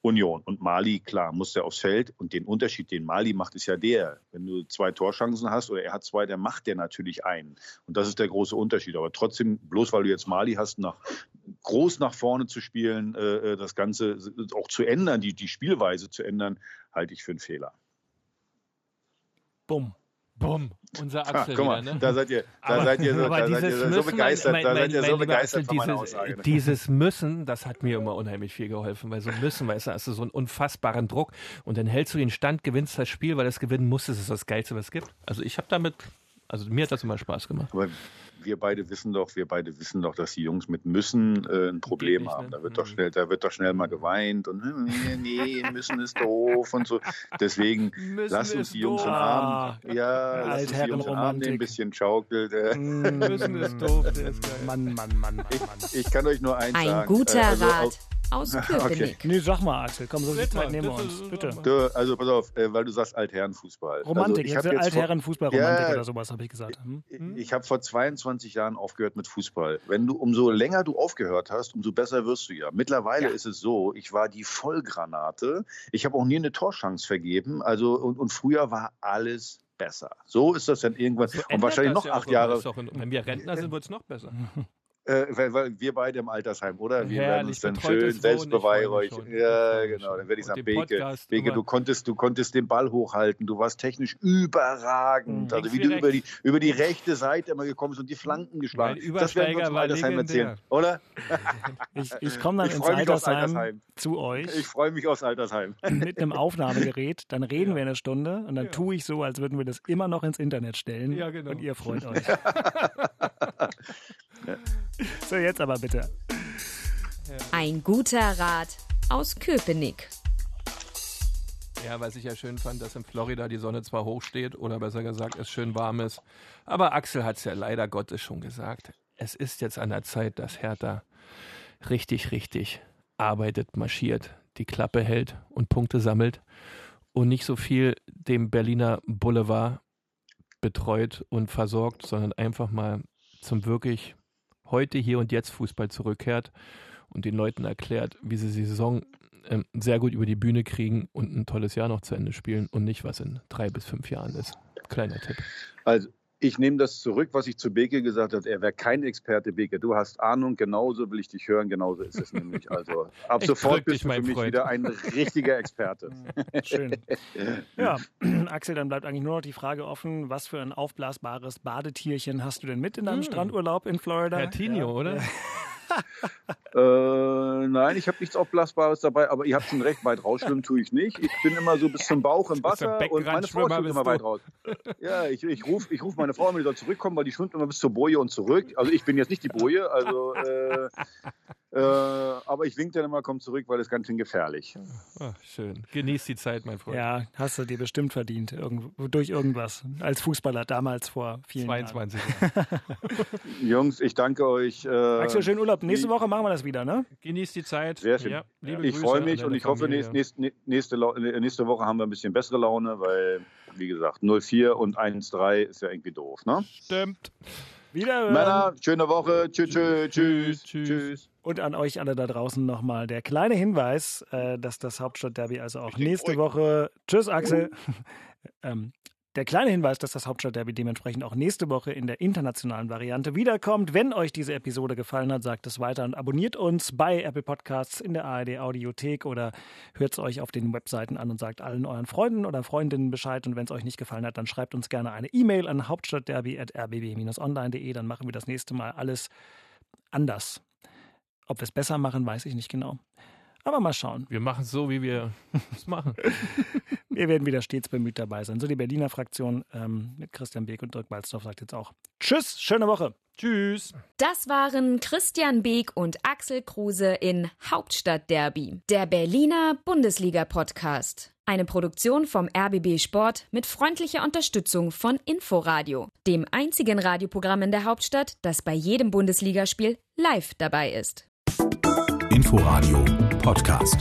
Speaker 3: Union. Und Mali, klar, muss er aufs Feld. Und den Unterschied, den Mali macht, ist ja der. Wenn du zwei Torchancen hast oder er hat zwei, dann macht der natürlich einen. Und das ist der große Unterschied. Aber trotzdem, bloß weil du jetzt Mali hast, nach, groß nach vorne zu spielen, äh, das Ganze auch zu ändern, die, die Spielweise zu ändern, halte ich für einen Fehler.
Speaker 2: Bumm. Bumm, unser Axel ah, mal,
Speaker 3: wieder, ne? Da seid ihr, da aber, seid ihr, so, da seid ihr so begeistert, mein, mein, da seid ihr so begeistert
Speaker 2: Axel, von meiner dieses, Aussage. Ne? Dieses Müssen, das hat mir immer unheimlich viel geholfen, weil so Müssen, weißt du, hast du so einen unfassbaren Druck und dann hältst du den Stand, gewinnst das Spiel, weil das gewinnen muss, das ist das Geilste, was es gibt. Also ich habe damit, also mir hat das immer Spaß gemacht.
Speaker 3: Aber wir beide wissen doch, wir beide wissen doch, dass die Jungs mit müssen äh, ein Problem nicht, haben. Ne? Da wird doch mhm. schnell, da wird doch schnell mal geweint und nee, nee müssen ist doof und so. Deswegen müssen lass uns die Jungs in Arm, ja, lass uns die Jungs Arm nehmen, ein bisschen schaukelt. Äh.
Speaker 1: müssen ist doof, der ist geil. Mann, Mann, Mann, Mann, Mann.
Speaker 3: Ich, ich kann euch nur eins
Speaker 4: ein
Speaker 3: sagen.
Speaker 4: Ein guter äh, also Rat aus Köpenick. Okay.
Speaker 1: Nee, sag mal, Axel, komm, so viel Zeit nehmen wir uns, bitte.
Speaker 3: Du, also pass auf, äh, weil du sagst Altherrenfußball.
Speaker 1: Romantik,
Speaker 3: also,
Speaker 1: ich Altherrenfußball-Romantik ja, oder sowas, habe ich gesagt.
Speaker 3: Hm? Ich, ich habe vor 22 Jahren aufgehört mit Fußball. Wenn du, umso länger du aufgehört hast, umso besser wirst du ja. Mittlerweile ja. ist es so, ich war die Vollgranate. Ich habe auch nie eine Torschance vergeben. Also, und, und früher war alles besser. So ist das dann irgendwann. So und wahrscheinlich noch acht Jahre.
Speaker 2: wenn wir Rentner sind, wird es noch besser. [LAUGHS]
Speaker 3: Äh, weil, weil, wir beide im Altersheim, oder? Wir werden uns dann schön selbst beweihräuchern. Ja, genau. Dann werde ich sagen, Beke, Beke du, konntest, du konntest den Ball hochhalten. Du warst technisch überragend. Mhm. Also wie du über die, über die rechte Seite immer gekommen bist und die Flanken geschlagen. Das werden wir uns im Altersheim erzählen, oder?
Speaker 1: Ich, ich komme dann ich ins Altersheim, Altersheim, zu euch.
Speaker 3: Ich freue mich aufs Altersheim. [LAUGHS]
Speaker 1: Mit einem Aufnahmegerät. Dann reden ja. wir eine Stunde und dann ja. tue ich so, als würden wir das immer noch ins Internet stellen. Ja, genau. Und ihr freut euch. [LAUGHS] [LAUGHS] So, jetzt aber bitte.
Speaker 4: Ein guter Rat aus Köpenick.
Speaker 2: Ja, was ich ja schön fand, dass in Florida die Sonne zwar hoch steht oder besser gesagt es schön warm ist, aber Axel hat es ja leider Gottes schon gesagt. Es ist jetzt an der Zeit, dass Hertha richtig, richtig arbeitet, marschiert, die Klappe hält und Punkte sammelt und nicht so viel dem Berliner Boulevard betreut und versorgt, sondern einfach mal zum wirklich heute, hier und jetzt Fußball zurückkehrt und den Leuten erklärt, wie sie die Saison ähm, sehr gut über die Bühne kriegen und ein tolles Jahr noch zu Ende spielen und nicht, was in drei bis fünf Jahren ist. Kleiner Tipp.
Speaker 3: Also ich nehme das zurück, was ich zu Beke gesagt habe. Er wäre kein Experte, Beke. Du hast Ahnung, genauso will ich dich hören, genauso ist es nämlich. Also [LAUGHS] ab
Speaker 2: Ich
Speaker 3: sofort bist
Speaker 2: dich,
Speaker 3: du für mich
Speaker 2: Freund.
Speaker 3: wieder ein richtiger Experte. [LAUGHS]
Speaker 1: Schön. Ja, [CLEARS THROAT] Axel, dann bleibt eigentlich nur noch die Frage offen, was für ein aufblasbares Badetierchen hast du denn mit in deinem Strandurlaub in Florida?
Speaker 2: Herr Tinio,
Speaker 1: Ja.
Speaker 2: oder? [LAUGHS]
Speaker 3: Äh, nein, ich habe nichts Aufblasbares dabei, aber ihr habt schon recht, weit rausschwimmen tue ich nicht. Ich bin immer so bis zum Bauch im Wasser und meine Frau schwimmt immer weit raus. Ja, ich, ich rufe ich ruf meine Frau, die soll zurückkommen, weil die schwimmt immer bis zur Boje und zurück. Also ich bin jetzt nicht die Boje, also äh, äh, aber ich wink dann immer, komm zurück, weil das ist ganz schön gefährlich.
Speaker 2: Ach, schön. Genieß die Zeit, mein Freund.
Speaker 1: Ja, hast du dir bestimmt verdient, irgend, durch irgendwas. Als Fußballer damals vor vielen
Speaker 2: 22. [LAUGHS]
Speaker 3: Jungs, ich danke euch. Äh,
Speaker 1: Jahren. Axel, schönen Urlaub. Nächste Woche machen wir das wieder, ne?
Speaker 2: Genieß die Zeit.
Speaker 3: Sehr schön.
Speaker 2: Ja, liebe
Speaker 3: ich freue mich und ich hoffe,
Speaker 2: Familie.
Speaker 3: nächste, Lau- nächste Woche haben wir ein bisschen bessere Laune, weil, wie gesagt, 0-4 und 1-3 ist ja irgendwie doof. Ne?
Speaker 2: Stimmt.
Speaker 1: Wieder.
Speaker 3: Männer, schöne Woche. Tschüss, tschüss, tschüss,
Speaker 2: Tschüss.
Speaker 3: tschüss.
Speaker 1: Und an euch alle da draußen nochmal der kleine Hinweis, äh, dass das Hauptstadtderby also auch nächste Woche. Tschüss, Axel. [LAUGHS] ähm, der kleine Hinweis, dass das Hauptstadtderby dementsprechend auch nächste Woche in der internationalen Variante wiederkommt. Wenn euch diese Episode gefallen hat, sagt es weiter und abonniert uns bei Apple Podcasts in der ARD Audiothek oder hört es euch auf den Webseiten an und sagt allen euren Freunden oder Freundinnen Bescheid. Und wenn es euch nicht gefallen hat, dann schreibt uns gerne eine E-Mail an hauptstadtderby.rbb-online.de. Dann machen wir das nächste Mal alles anders. Ob wir es besser machen, weiß ich nicht genau. Aber mal schauen.
Speaker 2: Wir machen es so, wie wir [LAUGHS] es machen.
Speaker 1: Wir werden wieder stets bemüht dabei sein. So die Berliner Fraktion ähm, mit Christian Beek und Dirk Balzdorf sagt jetzt auch Tschüss, schöne Woche.
Speaker 2: Tschüss.
Speaker 4: Das waren Christian Beek und Axel Kruse in Hauptstadtderby, der Berliner Bundesliga-Podcast. Eine Produktion vom RBB Sport mit freundlicher Unterstützung von Inforadio, dem einzigen Radioprogramm in der Hauptstadt, das bei jedem Bundesligaspiel live dabei ist.
Speaker 9: Inforadio Podcast.